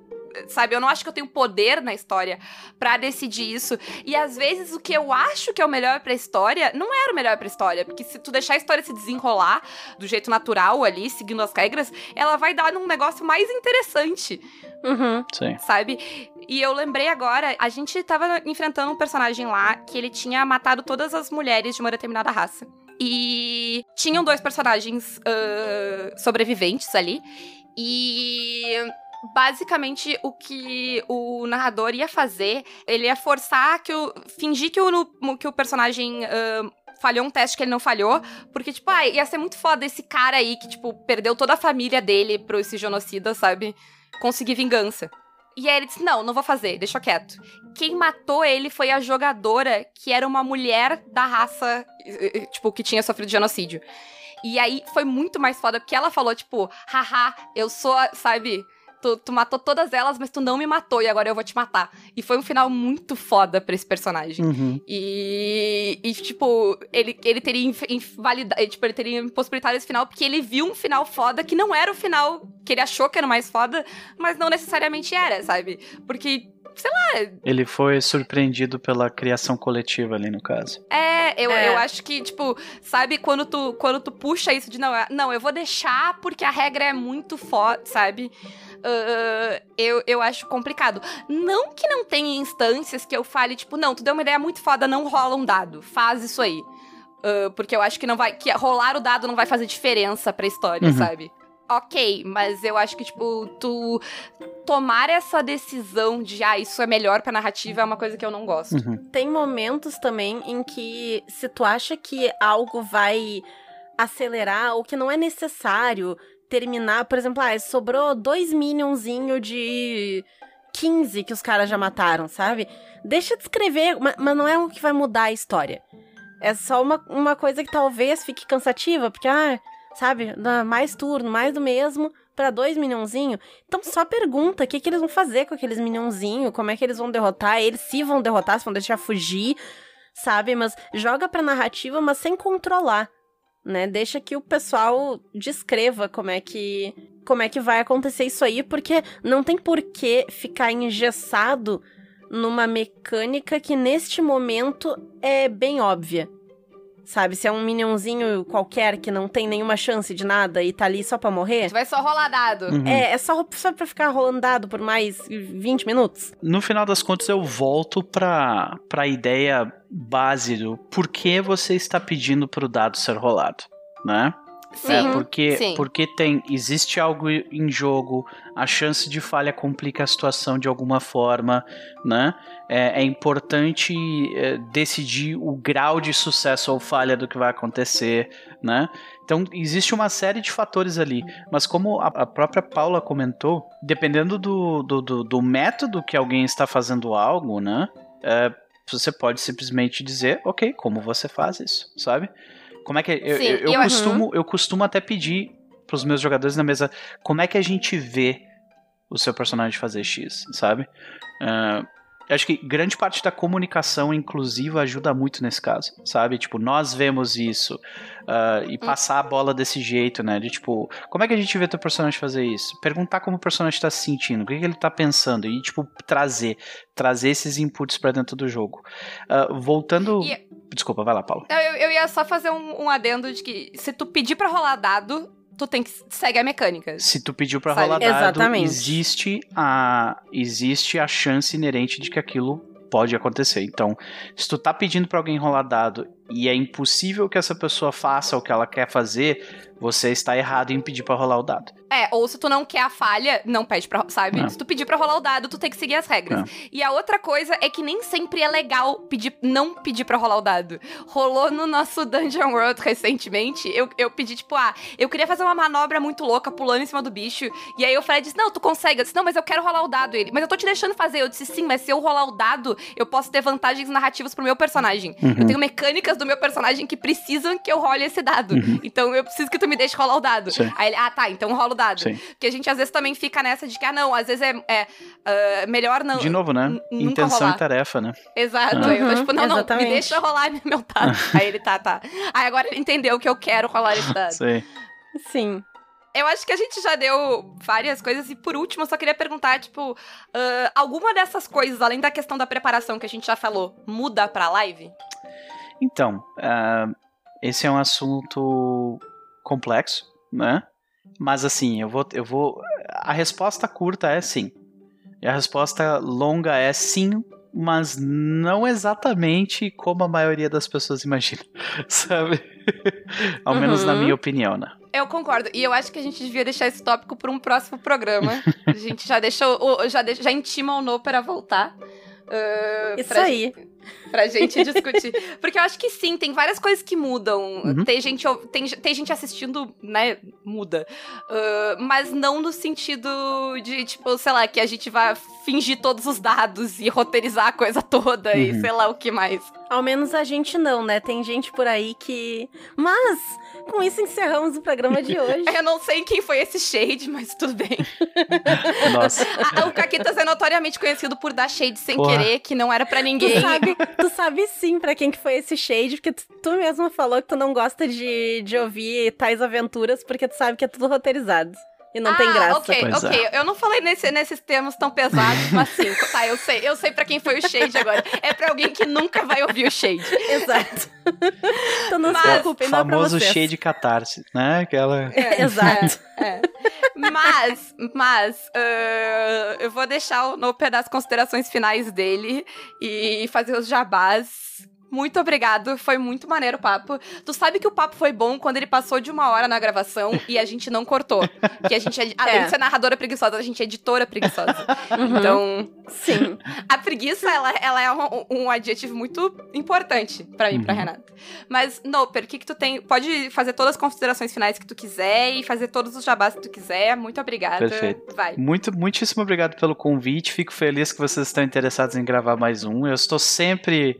Sabe, eu não acho que eu tenho poder na história pra decidir isso. E às vezes o que eu acho que é o melhor pra história não era o melhor pra história. Porque se tu deixar a história se desenrolar do jeito natural ali, seguindo as regras, ela vai dar num negócio mais interessante Uhum. Sim. sabe? E eu lembrei agora, a gente tava enfrentando um personagem lá que ele tinha matado todas as mulheres de uma determinada raça. E tinham dois personagens ah, sobreviventes ali. E basicamente o que o narrador ia fazer, ele ia forçar que o. fingir que o, que o personagem. ah, falhou um teste que ele não falhou, porque, tipo, ah, ia ser muito foda esse cara aí que, tipo, perdeu toda a família dele pro esse genocida, sabe? Conseguir vingança. E aí ele disse: Não, não vou fazer, deixa quieto. Quem matou ele foi a jogadora, que era uma mulher da raça, tipo, que tinha sofrido genocídio. E aí foi muito mais foda, porque ela falou, tipo, haha, eu sou, sabe? Tu, tu matou todas elas, mas tu não me matou e agora eu vou te matar. E foi um final muito foda pra esse personagem. Uhum. E, e, tipo, ele, ele teria invalidado, tipo, ele teria impossibilitado esse final porque ele viu um final foda que não era o final que ele achou que era o mais foda, mas não necessariamente era, sabe? Porque sei lá. Ele foi surpreendido pela criação coletiva ali, no caso. É, eu, É. eu acho que, tipo, sabe quando tu, quando tu puxa isso de não, é- não, eu vou deixar porque a regra é muito forte, sabe? Ah, eu, eu acho complicado. Não que não tenha instâncias que eu fale, tipo, não, tu deu uma ideia muito foda, não rola um dado. Faz isso aí. Ah, porque eu acho que não vai. que rolar o dado não vai fazer diferença pra história, Uhum. sabe? Ok, mas eu acho que, tipo, tu tomar essa decisão de, ah, isso é melhor pra narrativa é uma coisa que eu não gosto. Uhum. Tem momentos também em que se tu acha que algo vai acelerar ou que não é necessário terminar, por exemplo, ah, sobrou dois minionzinho de 15 que os caras já mataram, sabe? Deixa de escrever, ma- mas não é o que vai mudar a história. É só uma, uma coisa que talvez fique cansativa, porque, ah, sabe, mais turno, mais do mesmo, pra dois minionzinho. Então só pergunta o que, que eles vão fazer com aqueles minionzinho, como é que eles vão derrotar, eles se vão derrotar, se vão deixar fugir, sabe? Mas joga pra narrativa, mas sem controlar, né? Deixa que o pessoal descreva como é que como é que vai acontecer isso aí, porque não tem por que ficar engessado numa mecânica que neste momento é bem óbvia. Sabe, se é um minionzinho qualquer que não tem nenhuma chance de nada e tá ali só pra morrer, Tu vai só rolar dado. Uhum. é, é só, só pra ficar rolando dado por mais 20 minutos? No final das contas, eu volto pra, pra ideia base do por que você está pedindo pro dado ser rolado, né? Sim. É, porque, sim. porque tem, existe algo em jogo, a chance de falha complica a situação de alguma forma, né? É, é importante é, decidir o grau de sucesso ou falha do que vai acontecer, né? Então, existe uma série de fatores ali. Mas como a, a própria Paula comentou, dependendo do, do, do, do método que alguém está fazendo algo, né? É, você pode simplesmente dizer, ok, como você faz isso, sabe? Como é que eu, Sim, eu, eu eu- costumo eu costumo até pedir pros meus jogadores na mesa como é que a gente vê o seu personagem fazer X, sabe? Ah, eu acho que grande parte da comunicação inclusiva ajuda muito nesse caso, sabe? Tipo, nós vemos isso ah, e passar a bola desse jeito, né? De tipo, como é que a gente vê teu personagem fazer isso? Perguntar como o personagem tá se sentindo, o que, que ele tá pensando e, tipo, trazer, trazer esses inputs pra dentro do jogo. Ah, voltando. E- Desculpa, vai lá, Paulo. Eu, eu ia só fazer um, um adendo de que se tu pedir pra rolar dado, tu tem que seguir a mecânica. Se tu pediu pra Sabe? rolar dado, Exatamente. existe a existe a chance inerente de que aquilo pode acontecer. Então, se tu tá pedindo pra alguém rolar dado e é impossível que essa pessoa faça o que ela quer fazer, você está errado em pedir pra rolar o dado. É, ou se tu não quer a falha, não pede pra, sabe? É. Se tu pedir pra rolar o dado, tu tem que seguir as regras. E a outra coisa é que nem sempre é legal pedir, não pedir pra rolar o dado. Rolou no nosso Dungeon World recentemente, eu, eu pedi, tipo, ah, eu queria fazer uma manobra muito louca pulando em cima do bicho. E aí o Fred disse, não, tu consegue. Eu disse, não, mas eu quero rolar o dado. Ele, mas eu tô te deixando fazer. Eu disse, sim, mas se eu rolar o dado, eu posso ter vantagens narrativas pro meu personagem. Uhum. Eu tenho mecânicas do meu personagem que precisam que eu role esse dado. Uhum. Então eu preciso que tu me deixe rolar o dado. Sim. Aí ele, ah, tá, então rola o dado. Sim. Porque a gente às vezes também fica nessa de que, ah, não, às vezes é, é, ah, melhor não. De novo, né? Intenção rolar. e tarefa, né? Exato. Uhum, eu tô tipo, não, não, me exatamente. deixa rolar meu dado. Aí ele, tá, tá. Aí agora ele entendeu que eu quero rolar esse dado. Sei. Sim. Eu acho que a gente já deu várias coisas. E por último, eu só queria perguntar, tipo, ah, alguma dessas coisas, além da questão da preparação que a gente já falou, muda pra live? Então, ah, esse é um assunto complexo, né? Mas assim, eu vou, eu vou. A resposta curta é sim. E a resposta longa é sim, mas não exatamente como a maioria das pessoas imagina, sabe? Ao menos na Uhum. minha opinião, né? Eu concordo. E eu acho que a gente devia deixar esse tópico para um próximo programa. a gente já deixou, já, deixa- já intima o No para voltar. ah, Isso pra aí. Pra gente discutir. Porque eu acho que sim, tem várias coisas que mudam. Uhum. Tem, gente, tem, tem gente assistindo, né? Muda. Uh, mas não no sentido de, tipo, sei lá, que a gente vai fingir todos os dados e roteirizar a coisa toda e Uhum. sei lá o que mais. Ao menos a gente não, né? Tem gente por aí que. Mas, com isso encerramos o programa de hoje. Eu não sei quem foi esse shade, mas tudo bem. Nossa. Ah, o Caquitas é notoriamente conhecido por dar shade sem Porra. querer, que não era pra Tu ninguém. sabe, tu sabe sim pra quem que foi esse shade, porque tu, tu mesmo falou que tu não gosta de, de ouvir tais aventuras, porque tu sabe que é tudo roteirizado. E não tem Ah, graça. Ok, Pois é. ok. Eu não falei nesse- nesses termos tão pesados, mas sim. Tá, eu sei, eu sei pra quem foi o Shade agora. É pra alguém que nunca vai ouvir o Shade. Exato. então não se Mas- preocupem, não é pra famoso vocês. cheio de catarse, né? Aquela. Exato. É. Mas, mas, ah, eu vou deixar o Noper das considerações finais dele e fazer os jabás. Muito obrigado, foi muito maneiro o papo. Tu sabe que o papo foi bom quando ele passou de uma hora na gravação e a gente não cortou. Que a gente, é, além É. de ser narradora preguiçosa, a gente é editora preguiçosa. Uhum. Então, Sim. a preguiça, ela, ela é um, um adjetivo muito importante pra mim, pra Uhum. Renata. Mas, Noper, o que que tu tem? Pode fazer todas as considerações finais que tu quiser e fazer todos os jabás que tu quiser. Muito obrigada. Perfeito. Vai. Muito, muitíssimo obrigado pelo convite. Fico feliz que vocês estão interessados em gravar mais um. Eu estou sempre,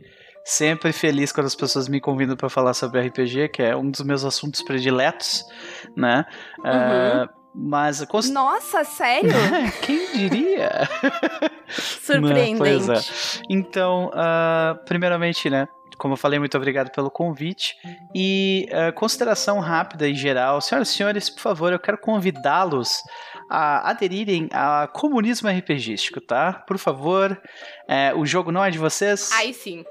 sempre feliz quando as pessoas me convidam para falar sobre RPG, que é um dos meus assuntos prediletos, né? Ah, mas cons- Nossa, sério? quem diria? Surpreendente. Pois é. Então, ah, primeiramente, né? Como eu falei, muito obrigado pelo convite. E ah, consideração rápida em geral. Senhoras e senhores, por favor, eu quero convidá-los a aderirem ao comunismo RPGístico, tá? Por favor. É, o jogo não é de vocês. Aí sim.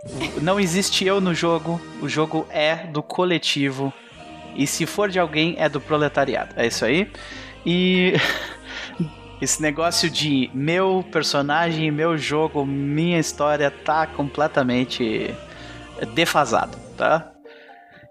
Não existe eu no jogo. O jogo é do coletivo. E se for de alguém, é do proletariado. É isso aí. E. Esse negócio de meu personagem, meu jogo, minha história tá completamente defasado, tá?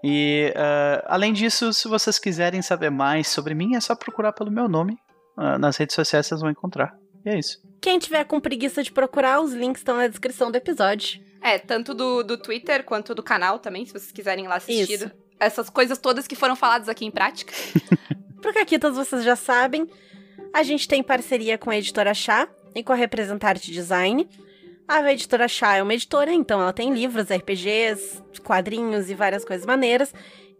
E ah, além disso, se vocês quiserem saber mais sobre mim, é só procurar pelo meu nome. Ah, nas redes sociais vocês vão encontrar. E é isso. Quem tiver com preguiça de procurar, os links estão na descrição do episódio. É, tanto do, do Twitter quanto do canal também, se vocês quiserem ir lá assistir. Isso. Essas coisas todas que foram faladas aqui em prática. Pro Caquitas, vocês já sabem, a gente tem parceria com a editora Chá e com a Representarte Design. A editora Chá é uma editora, então ela tem livros, RPGs, quadrinhos e várias coisas maneiras.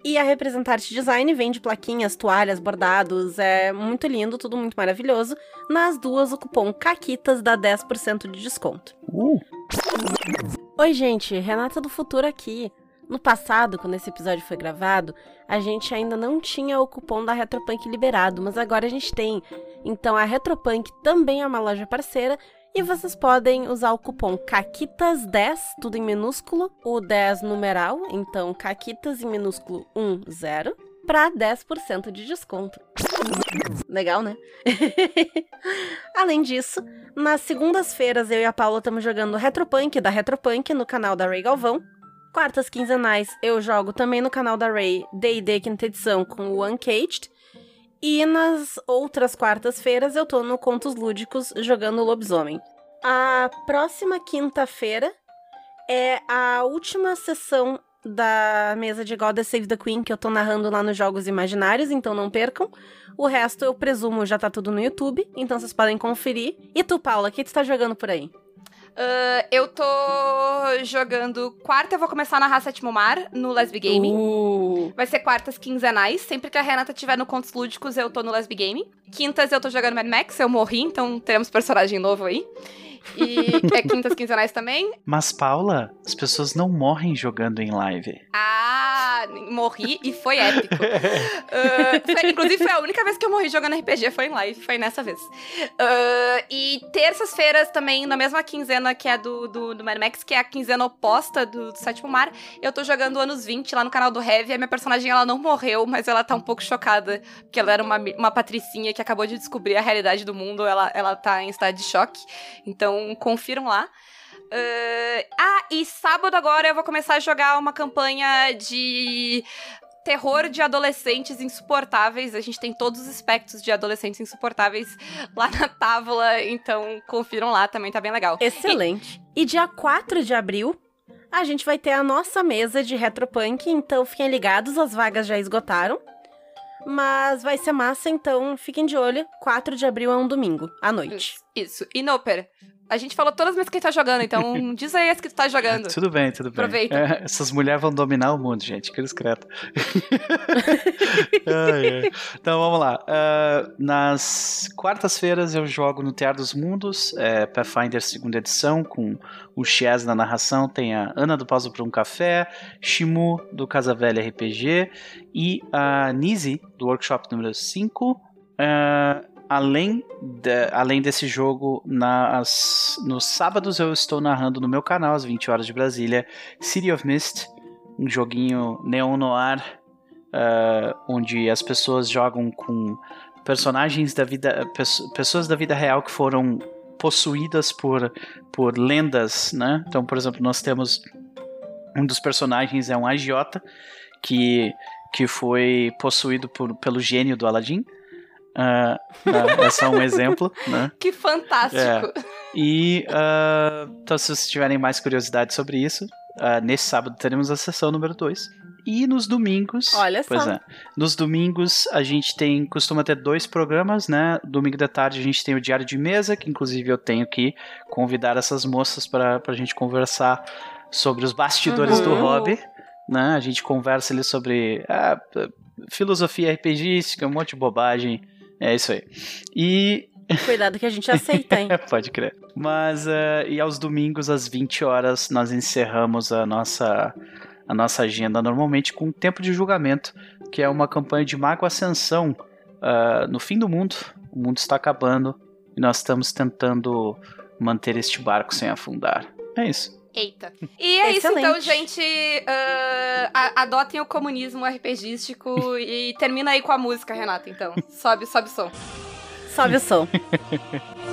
E a Representarte Design vende plaquinhas, toalhas, bordados, é muito lindo, tudo muito maravilhoso. Nas duas, o cupom CAQUITAS dá 10% de desconto. Uh, Oi, gente, Renata do Futuro aqui. No passado, quando esse episódio foi gravado, a gente ainda não tinha o cupom da Retropunk liberado, mas agora a gente tem. Então a Retropunk também é uma loja parceira e vocês podem usar o cupom CAQUITAS10, tudo em minúsculo, o 10 numeral, então CAQUITAS em minúsculo 10, para 10% de desconto. Legal, né? Além disso, nas segundas-feiras eu e a Paula estamos jogando Retropunk da Retropunk no canal da Ray Galvão. Quartas quinzenais eu jogo também no canal da Ray D&D quinta edição com o Uncaged. E nas outras quartas-feiras eu tô no Contos Lúdicos jogando Lobisomem. A próxima quinta-feira é a última sessão da mesa de Goddess Save the Queen que eu tô narrando lá nos Jogos Imaginários, então não percam. O resto eu presumo já tá tudo no YouTube, então vocês podem conferir. E tu, Paula, o que tu tá jogando por aí? Ah, eu tô jogando. Quarta eu vou começar na Raça Sétimo Mar, no Lesbi Gaming. Uh, Vai ser quartas quinzenais. Sempre que a Renata tiver no Contos Lúdicos, eu tô no Lesbi Gaming. Quintas eu tô jogando Mad Max, eu morri, então teremos personagem novo aí. E é quintas quinzenais também. mas, Paula, as pessoas não morrem jogando em live. Ah, morri e foi épico. Ah, foi- inclusive, foi a única vez que eu morri jogando RPG, foi em live, foi nessa vez. Ah, e terças-feiras também, na mesma quinzena que é do, do, do Mad Max, que é a quinzena oposta do, do Sétimo Mar, eu tô jogando anos 20 lá no canal do Heavy. A minha personagem, ela não morreu, mas ela tá um pouco chocada, porque ela era uma, uma patricinha que acabou de descobrir a realidade do mundo, ela, ela tá em estado de choque. Então, confiram lá. Ah, ah, e sábado agora eu vou começar a jogar uma campanha de terror de adolescentes insuportáveis. A gente tem todos os aspectos de adolescentes insuportáveis lá na tábua, então confiram lá, também tá bem legal. excelente. E dia 4 de abril, a gente vai ter a nossa mesa de Retropunk, então fiquem ligados, as vagas já esgotaram. Mas vai ser massa, então fiquem de olho. 4 de abril é um domingo, à noite. Isso. E Noper, a gente falou todas as vezes que tá jogando, então diz aí as que tu tá jogando. Tudo bem, tudo bem. Aproveita. É, essas mulheres vão dominar o mundo, gente. Que discreto. Ai, ai. Então vamos lá. Ah, nas quartas-feiras eu jogo no Teatro dos Mundos, é, Pathfinder segunda edição, com o Chaz na narração. Tem a Ana do Pausa para um Café, Shimu do Casa Velha RPG e a Nise do workshop número 5. uh, além, de, além desse jogo, nas, nos sábados eu estou narrando no meu canal, às 20 horas de Brasília, City of Mist, um joguinho neon noir, uh, onde as pessoas jogam com personagens da vida, pessoas da vida real que foram possuídas por, por lendas, né? Então, por exemplo, nós temos um dos personagens é um agiota que, que foi possuído por, pelo gênio do Aladdin. Uh, uh, é só um exemplo, né? Que fantástico! É. E uh, então, se vocês tiverem mais curiosidade sobre isso, nesse sábado teremos a sessão número 2. E nos domingos. Olha pois só. É, nos domingos a gente tem. costuma ter dois programas, né? Domingo da tarde a gente tem o Diário de Mesa, que inclusive eu tenho que convidar essas moças para a gente conversar sobre os bastidores uhum. do hobby. Né? A gente conversa ali sobre ah, filosofia RPGística, um monte de bobagem. É isso aí. E Cuidado que a gente aceita, hein? Pode crer. Mas, uh, e aos domingos, às 20 horas, nós encerramos a nossa a nossa agenda normalmente com Tempo de Julgamento, que é uma campanha de Mago Ascensão uh, no fim do mundo. O mundo está acabando e nós estamos tentando manter este barco sem afundar. É isso. Eita. E é isso, então, gente. Uh, adotem o comunismo RPGístico e termina aí com a música, Renata, então. Sobe, sobe o som. Sobe o som.